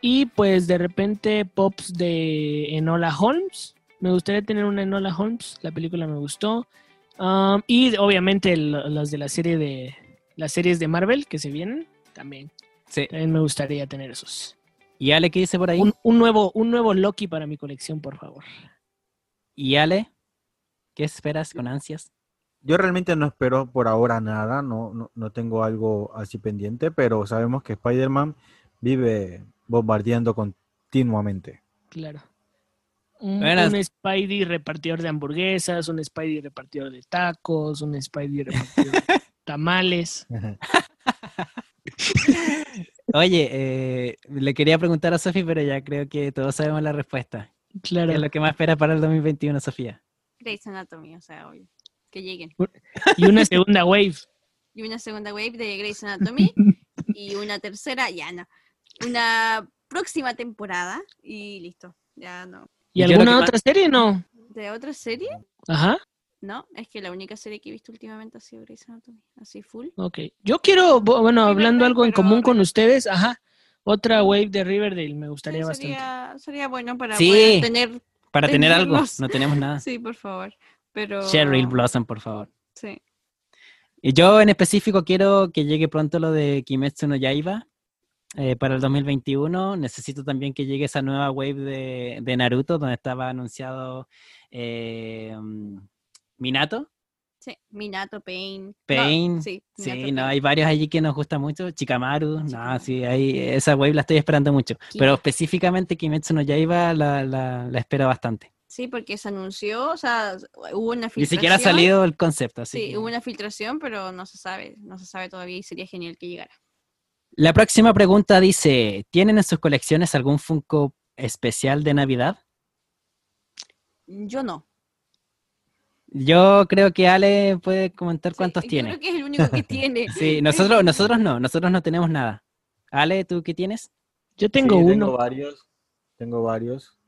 Y pues de repente pops de Enola Holmes. Me gustaría tener una Enola Holmes. La película me gustó. Um, y obviamente los de la serie de las series de Marvel que se vienen también. Sí. También me gustaría tener esos. ¿Y Ale qué dice por ahí? Un, un nuevo, un nuevo Loki para mi colección, por favor. ¿Y Ale? ¿Qué esperas con ansias? Yo realmente no espero por ahora nada, no, no, no tengo algo así pendiente, pero sabemos que Spider-Man vive bombardeando continuamente. Claro. Un, Spidey repartidor de hamburguesas, un Spidey repartidor de tacos, un Spidey repartidor de tamales. Oye, eh, le quería preguntar a Sofía, pero ya creo que todos sabemos la respuesta. Claro. ¿Qué es lo que más esperas para el 2021, Sofía? Grey's Anatomy, o sea, obvio. Que lleguen. Y una segunda wave. Y una segunda wave de Grey's Anatomy. y una tercera, ya no. Una próxima temporada y listo. Ya no. ¿Y ¿Y qué es lo alguna otra serie? No. ¿De otra serie? Ajá. No, es que la única serie que he visto últimamente ha sido Grey's Anatomy. Así full. Ok. Yo quiero, bueno, Sí, hablando algo en pero común con ustedes, ajá. Otra wave de Riverdale me Sí, gustaría bastante. sería, bueno para Sí. poder tener. Para tener algo, no tenemos nada. Sí, por favor. Pero. Cheryl Blossom, por favor. Sí. Y yo en específico quiero que llegue pronto lo de Kimetsu no Yaiba eh, para el 2021. Necesito también que llegue esa nueva wave de, de Naruto donde estaba anunciado eh, Minato. Sí. Minato, Pain. Pain. sí, Sí, Minato, no, Pain. hay varios allí que nos gustan mucho. Chikamaru, no, sí, hay, esa wave la estoy esperando mucho. Pero específicamente Kimetsu no Yaiba la, la, la espero bastante. Sí, porque se anunció, o sea, hubo una filtración. Ni siquiera ha salido el concepto, así Sí, que- hubo una filtración, pero no se sabe, no se sabe todavía y sería genial que llegara. La próxima pregunta dice, ¿tienen en sus colecciones algún Funko especial de Navidad? Yo no. Yo creo que Ale puede comentar Sí, cuántos yo tiene. creo que es el único que tiene. Sí, nosotros, nosotros no, nosotros no tenemos nada. Ale, ¿tú qué tienes? Yo tengo Sí, uno. Tengo varios. Tengo varios.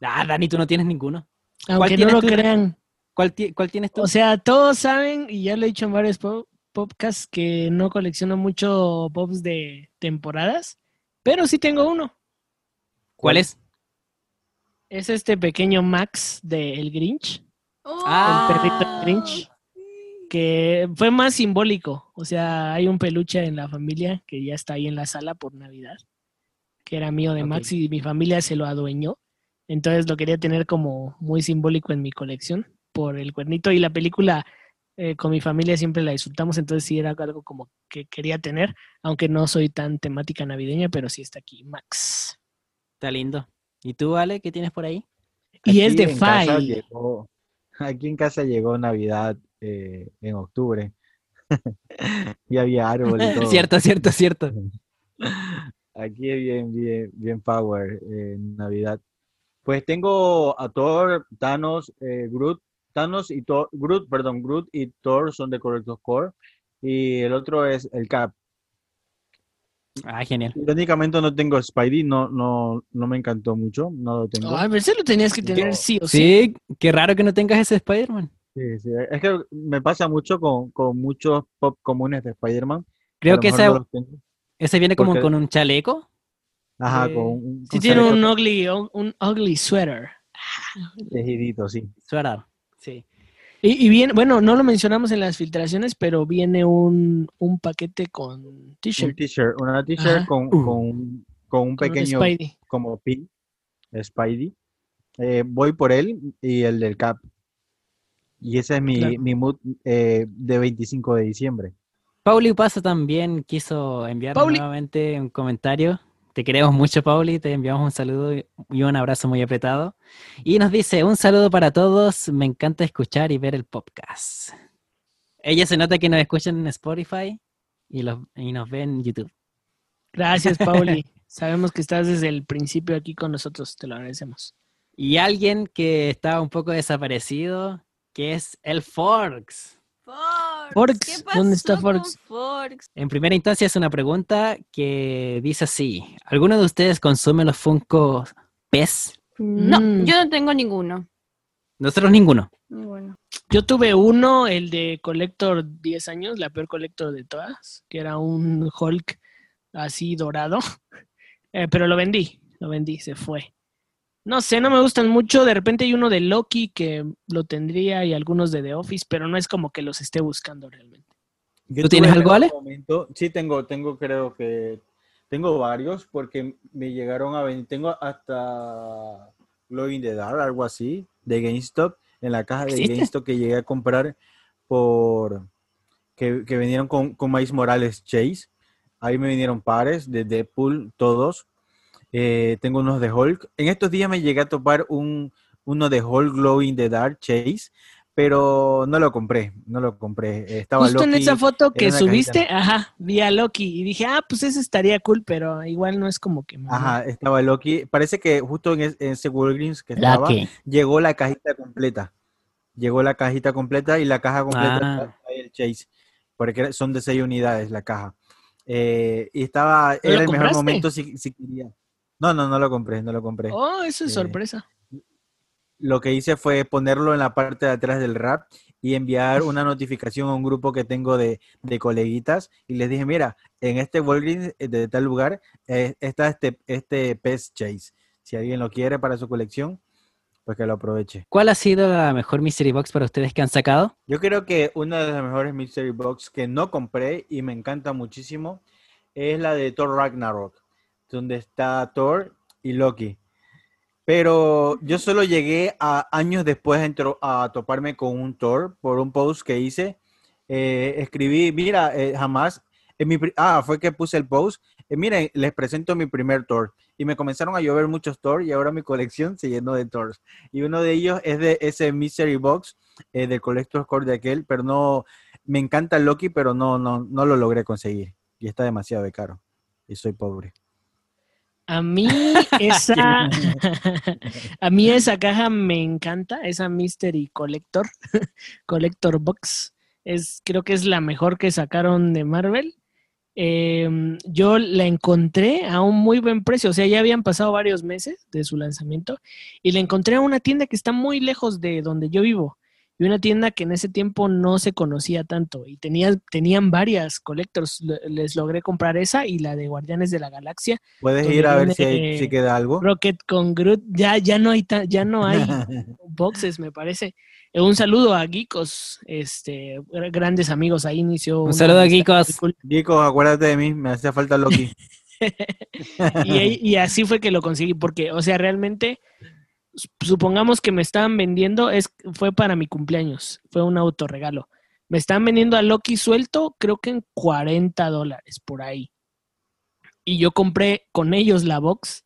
Ah, Dani, tú no tienes ninguno. Aunque no lo tú? crean. ¿Cuál, ti- cuál tienes tú? O sea, todos saben, y ya lo he dicho en varios po- podcasts, que no colecciono mucho pops de temporadas, pero sí tengo uno. ¿Cuál es? Es este pequeño Max de El Grinch, Ah. el perrito Grinch, que fue más simbólico. O sea, hay un peluche en la familia que ya está ahí en la sala por Navidad, que era mío de. Max y mi familia se lo adueñó. Entonces lo quería tener como muy simbólico en mi colección por el cuernito y la película eh, con mi familia siempre la disfrutamos, entonces sí era algo como que quería tener, aunque no soy tan temática navideña, pero sí está aquí Max. Está lindo. ¿Y tú, Ale, qué tienes por ahí? Y es de Fai. llegó- Aquí en casa llegó Navidad eh, en octubre. y había árbol y todo. Cierto, cierto, cierto. Aquí es bien, bien, bien power eh, Navidad. Pues tengo a Thor, Thanos, eh, Groot, Thanos y Thor, Groot, perdón, Groot y Thor son de Collector Core. Y el otro es el Cap. Ah, genial. Irónicamente no tengo Spidey, no, no, no me encantó mucho, no lo tengo. Ay, pero ese lo tenías que tener sí o sí. Sí, qué raro que no tengas ese Spider-Man. Sí, sí, Es que me pasa mucho con, con muchos pop comunes de Spider-Man. Creo que ese, no ese viene como porque- con un chaleco. Ajá, Eh, con un, Sí tiene un ugly, un ugly sweater. tejidito, sí. Suena. Sí. Y, y viene, bueno, no lo mencionamos en las filtraciones, pero viene un, un paquete con Un t-shirt. t-shirt, una t-shirt con, Uh. con, con un con pequeño Spidey. como pin, Spidey. Eh, voy por él y el del Cap. Y ese es mi, Claro. mi mood eh, de 25 de diciembre. Pauli Paso también quiso enviar Pauli. nuevamente un comentario. Te queremos mucho, Pauli. Te enviamos un saludo y un abrazo muy apretado. Y nos dice: Un saludo para todos. Me encanta escuchar y ver el podcast. Ella se nota que nos escuchan en Spotify y, los, y nos ven en YouTube. Gracias, Pauli. Sabemos que estás desde el principio aquí con nosotros, te lo agradecemos. Y alguien que estaba un poco desaparecido, que es el Forks. Forks, ¿Qué pasó ¿dónde está con Forks? Forks? En primera instancia es una pregunta que dice así: ¿Alguno de ustedes consume los Funko PES? No, Mm. yo no tengo ninguno. Nosotros ninguno. Ninguno. Yo tuve uno, el de Collector 10 años, la peor Collector de todas, que era un Hulk así dorado, Eh, pero lo vendí, lo vendí, se fue. No sé, no me gustan mucho, de repente hay uno de Loki que lo tendría y algunos de The Office, pero no es como que los esté buscando realmente. Yo ¿Tú tienes en algo, Ale? momento- sí, tengo, tengo, creo que tengo varios porque me llegaron a venir. Tengo hasta Glow in the Dark, algo así, de GameStop, en la caja de ¿Existe? GameStop que llegué a comprar por que, que vinieron con, con Miles Morales Chase. Ahí me vinieron pares de Deadpool, todos. Eh, tengo unos de Hulk. En estos días me llegué a topar un, uno de Hulk Glow in the Dark Chase, pero no lo compré, no lo compré. Estaba Justo en esa foto que subiste, cajita. ajá, vi a Loki y dije, ah, pues ese estaría cool, pero igual no es como que... Ajá, estaba Loki. Parece que justo en, es- en ese Walgreens que estaba, llegó la cajita completa. Llegó la cajita completa y la caja completa Ah. el Chase, porque son de seis unidades la caja. Eh, y estaba, era el mejor momento si, si quería. No, no, no lo compré, no lo compré. Oh, eso es Eh, sorpresa. Lo que hice fue ponerlo en la parte de atrás del rap y enviar una notificación a un grupo que tengo de, de coleguitas y les dije, mira, en este Walgreens eh, de tal lugar eh, está este, este Pest Chase. Si alguien lo quiere para su colección, pues que lo aproveche. ¿Cuál ha sido la mejor Mystery Box para ustedes que han sacado? Yo creo que una de las mejores Mystery Box que no compré y me encanta muchísimo es la de Thor Ragnarok, donde está Thor y Loki. Pero yo solo llegué a años después a, toparme con un Thor por un post que hice. Eh, escribí, mira, eh, jamás, en mi, ah, fue que puse el post. eh, miren, les presento mi primer Thor. Y me comenzaron a llover muchos Thor y ahora mi colección se llenó de Thors. Y uno de ellos es de ese Mystery Box del Collector Core de aquel, pero no, me encanta Loki, pero no, no, no lo logré conseguir. Y está demasiado de caro. Y soy pobre. A mí esa, a mí esa caja me encanta, esa Mystery Collector, Collector Box. Es, creo que es la mejor que sacaron de Marvel. em, yo la encontré a un muy buen precio. O sea, ya habían pasado varios meses de su lanzamiento y la encontré a una tienda que está muy lejos de donde yo vivo. Y una tienda que en ese tiempo no se conocía tanto. Y tenía, tenían varias collectors. Le- Les logré comprar esa y la de Guardianes de la Galaxia. Puedes ir a ver si, hay- si queda algo. Rocket con Groot. Ya, ya no hay ya no hay boxes, me parece. Un saludo a Geekos, este, gr- grandes amigos. Ahí inició. Un saludo a Geekos. cool. Geeko, acuérdate de mí, me hacía falta Loki. y, y así fue que lo conseguí, porque, o sea, realmente, supongamos que me estaban vendiendo, es, fue para mi cumpleaños, fue un autorregalo. Me estaban vendiendo a Loki suelto, creo que en 40 dólares por ahí. Y yo compré con ellos la box,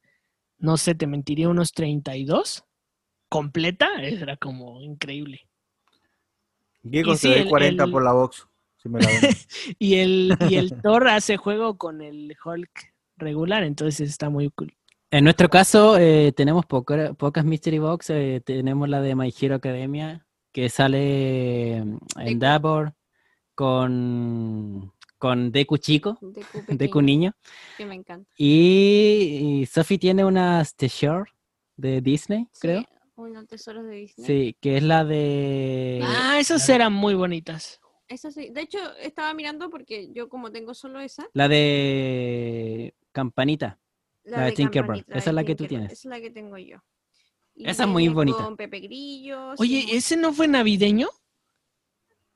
no sé, te mentiría, unos 32 completa, era como increíble. Y se sí, ve el- 40 el- por la box. si me la ven. Y el, y el Thor hace juego con el Hulk regular, entonces está muy cool. En nuestro caso, eh, tenemos poca- pocas Mystery Box. eh, tenemos la de My Hero Academia, que sale mm, en Deku. Dabor con, con Deku chico, Deku niño. que me encanta. Y, y Sophie tiene unas The Shore de Disney, creo. Sí, unos tesoros de Disney. Sí, que es la de... Ah, esas eran muy bonitas. Eso sí. De hecho, estaba mirando porque yo como tengo solo esa. La de Campanita. La de Tinkerbell, esa es la que tú tienes. Esa es la que tengo yo. Y Esa es muy bonita. Con Pepe Grillo. Oye, sí, ¿ese no fue navideño?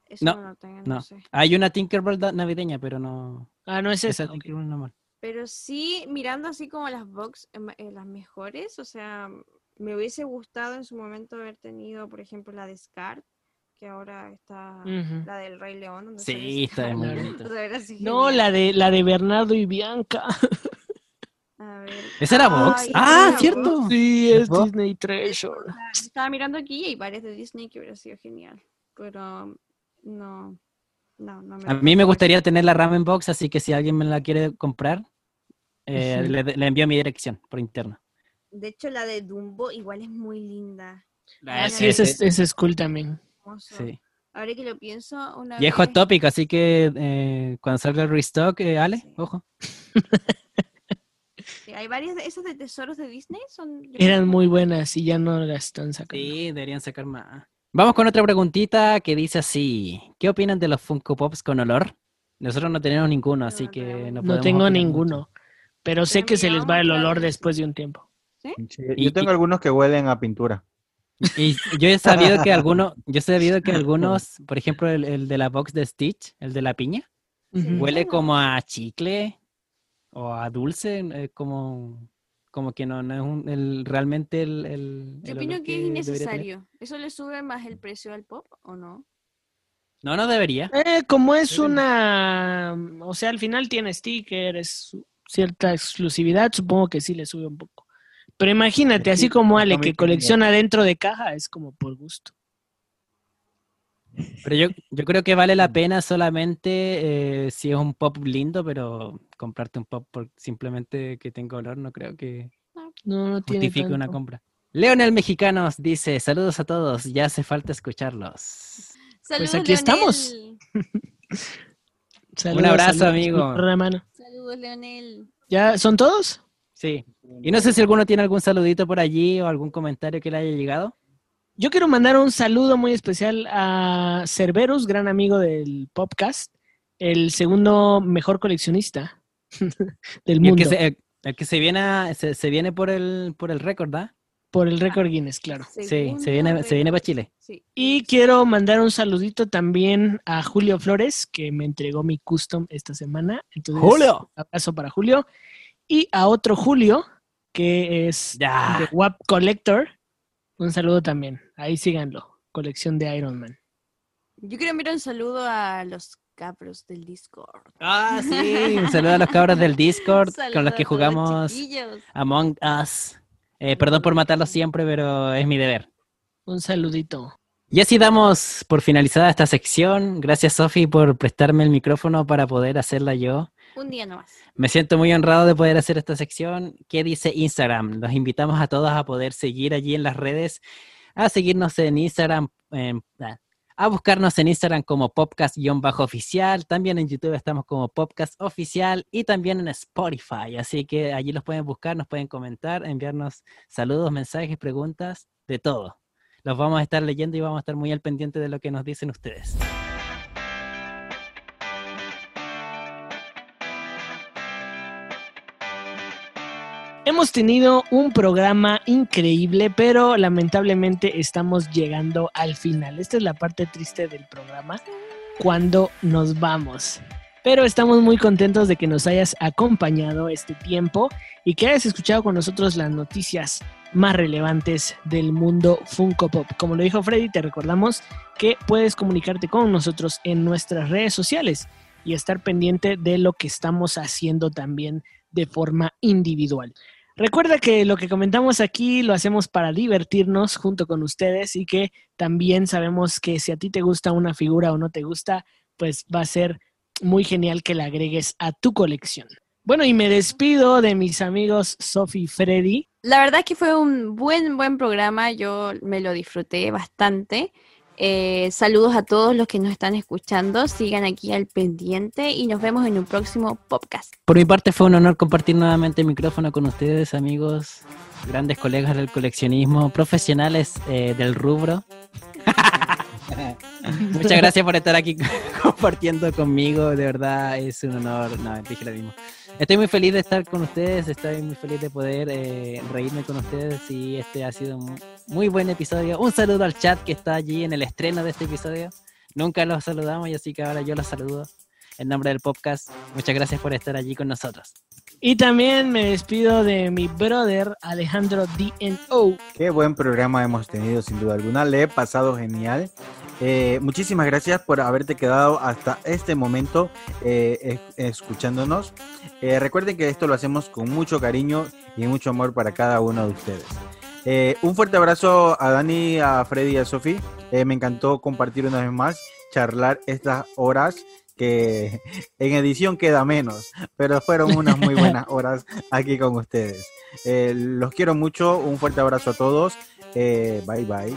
eso no, no, lo tengo, no no. sé. Hay una Tinkerbell navideña, pero no... Ah, no es Esa esa. Tinkerbell normal. Pero sí, mirando así como las box, eh, ma- eh, las mejores, o sea, me hubiese gustado en su momento haber tenido, por ejemplo, la de Scar, que ahora está la del Rey León. donde Sí, está muy bonita. No, la de la de Bernardo y Bianca. A ver. ¿Esa era Vox? Ay, Ah, era cierto. Vox. Sí, es. Disney Treasure. Estaba mirando aquí y hay varias de Disney que hubiera sido genial, pero no, no, no me A mí me gustaría tener la Ramen Box, así que si alguien me la quiere comprar, eh, le, le envío mi dirección por interno. De hecho, la de Dumbo igual es muy linda. Ay, sí, es, es cool también. Sí. Ahora que lo pienso, una Y es Hot vez- Topic, así que eh, cuando salga el restock, eh, Ale, Sí. ojo. Sí, hay varias de esas de tesoros de Disney. Son, Eran muy buenas y ya no las están sacando. Sí, deberían sacar más. Vamos con otra preguntita que dice así. ¿Qué opinan de los Funko Pops con olor? Nosotros no tenemos ninguno, No, así no que no ninguno. No podemos tengo ninguno, pero sé Pero que se les va el olor después de un tiempo. Sí, yo tengo y- algunos que huelen a pintura. Y yo he sabido que algunos, yo he sabido que algunos, por ejemplo, el, el de la box de Stitch, el de la piña, Sí. Huele Bueno. como a chicle o a dulce, eh, como, como que no, no es un- el, realmente el, el- Yo el opino que es innecesario. ¿Eso le sube más el precio al pop o no? No, no debería. Eh, como es Pero- una, o sea, al final tiene sticker, es cierta exclusividad, supongo que sí le sube un poco. Pero imagínate, así Sí, como Ale que colecciona dentro de caja, es como por gusto. Pero yo, yo creo que vale la pena solamente eh, si es un pop lindo, pero comprarte un pop por simplemente que tenga olor, no creo que No, no tiene justifique una compra. Leonel Mexicanos dice, saludos a todos, ya hace falta escucharlos. Saludos, aquí estamos. Saludos, abrazo, saludos, amigo. Saludos, Leonel. ¿Ya son todos? Sí. Y no sé si alguno tiene algún saludito por allí o algún comentario que le haya llegado. Yo quiero mandar un saludo muy especial a Cerberus, gran amigo del podcast, el segundo mejor coleccionista del el mundo, que se, el, el que se viene, a- se, se viene por el, por el récord, ¿da? por el récord Guinness, claro. Sí, se viene, se viene para. Chile. Sí. Y quiero mandar un saludito también a Julio Flores, que me entregó mi custom esta semana. Entonces, ¡Julio! abrazo para Julio. Y a otro Julio, que es Ya. de WAP Collector. Un saludo también. Ahí síganlo. Colección de Iron Man. Yo quiero enviar un saludo a los cabros del Discord. Ah, sí. Un saludo a los cabros del Discord con los que jugamos. Among Us. Eh, perdón por matarlos siempre, pero es mi deber. Un saludito. Y así damos por finalizada esta sección. Gracias, Sofi, por prestarme el micrófono para poder hacerla yo. Un día nomás. Me siento muy honrado de poder hacer esta sección. ¿Qué dice Instagram? Los invitamos a todos a poder seguir allí en las redes, a seguirnos en Instagram, en- a buscarnos en Instagram como podcast-oficial, también en YouTube estamos como podcast oficial y también en Spotify, así que allí los pueden buscar, nos pueden comentar, enviarnos saludos, mensajes, preguntas, de todo. Los vamos a estar leyendo y vamos a estar muy al pendiente de lo que nos dicen ustedes. Hemos tenido un programa increíble, pero lamentablemente estamos llegando al final. Esta es la parte triste del programa, cuando nos vamos. Pero estamos muy contentos de que nos hayas acompañado este tiempo y que hayas escuchado con nosotros las noticias más relevantes del mundo Funko Pop. Como lo dijo Freddy, te recordamos que puedes comunicarte con nosotros en nuestras redes sociales y estar pendiente de lo que estamos haciendo también de forma individual. Recuerda que lo que comentamos aquí lo hacemos para divertirnos junto con ustedes y que también sabemos que si a ti te gusta una figura o no te gusta, pues va a ser muy genial que la agregues a tu colección. Bueno, y me despido de mis amigos Sophie y Freddy. La verdad que fue un buen, buen programa, yo me lo disfruté bastante. Eh, saludos a todos los que nos están escuchando. Sigan aquí al pendiente y nos vemos en un próximo podcast. Por mi parte fue un honor compartir nuevamente el micrófono con ustedes, amigos, grandes colegas del coleccionismo, profesionales eh, del rubro. Muchas gracias por estar aquí compartiendo conmigo, de verdad es un honor. No, dije lo mismo. Estoy muy feliz de estar con ustedes, estoy muy feliz de poder eh, reírme con ustedes y este ha sido un muy buen episodio. Un saludo al chat que está allí en el estreno de este episodio. Nunca los saludamos y así que ahora yo los saludo en nombre del podcast. Muchas gracias por estar allí con nosotros. Y también me despido de mi brother Alejandro DNO. Qué buen programa hemos tenido, sin duda alguna. Le he pasado genial. Eh, muchísimas gracias por haberte quedado hasta este momento eh, escuchándonos. Eh, recuerden que esto lo hacemos con mucho cariño y mucho amor para cada uno de ustedes. Un fuerte abrazo a Dani, a Freddy y a Sofi. me encantó compartir una vez más, charlar estas horas que en edición queda menos, pero fueron unas muy buenas horas aquí con ustedes. los quiero mucho, un fuerte abrazo a todos. bye bye.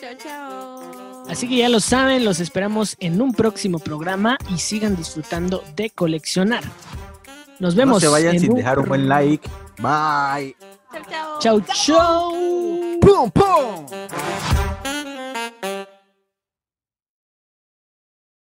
Chao, chao. Así que ya lo saben, los esperamos en un próximo programa y sigan disfrutando de coleccionar. Nos vemos. No se vayan sin dejar un buen like. Bye. Tchau, tchau. Tchau, tchau. Pum, pum.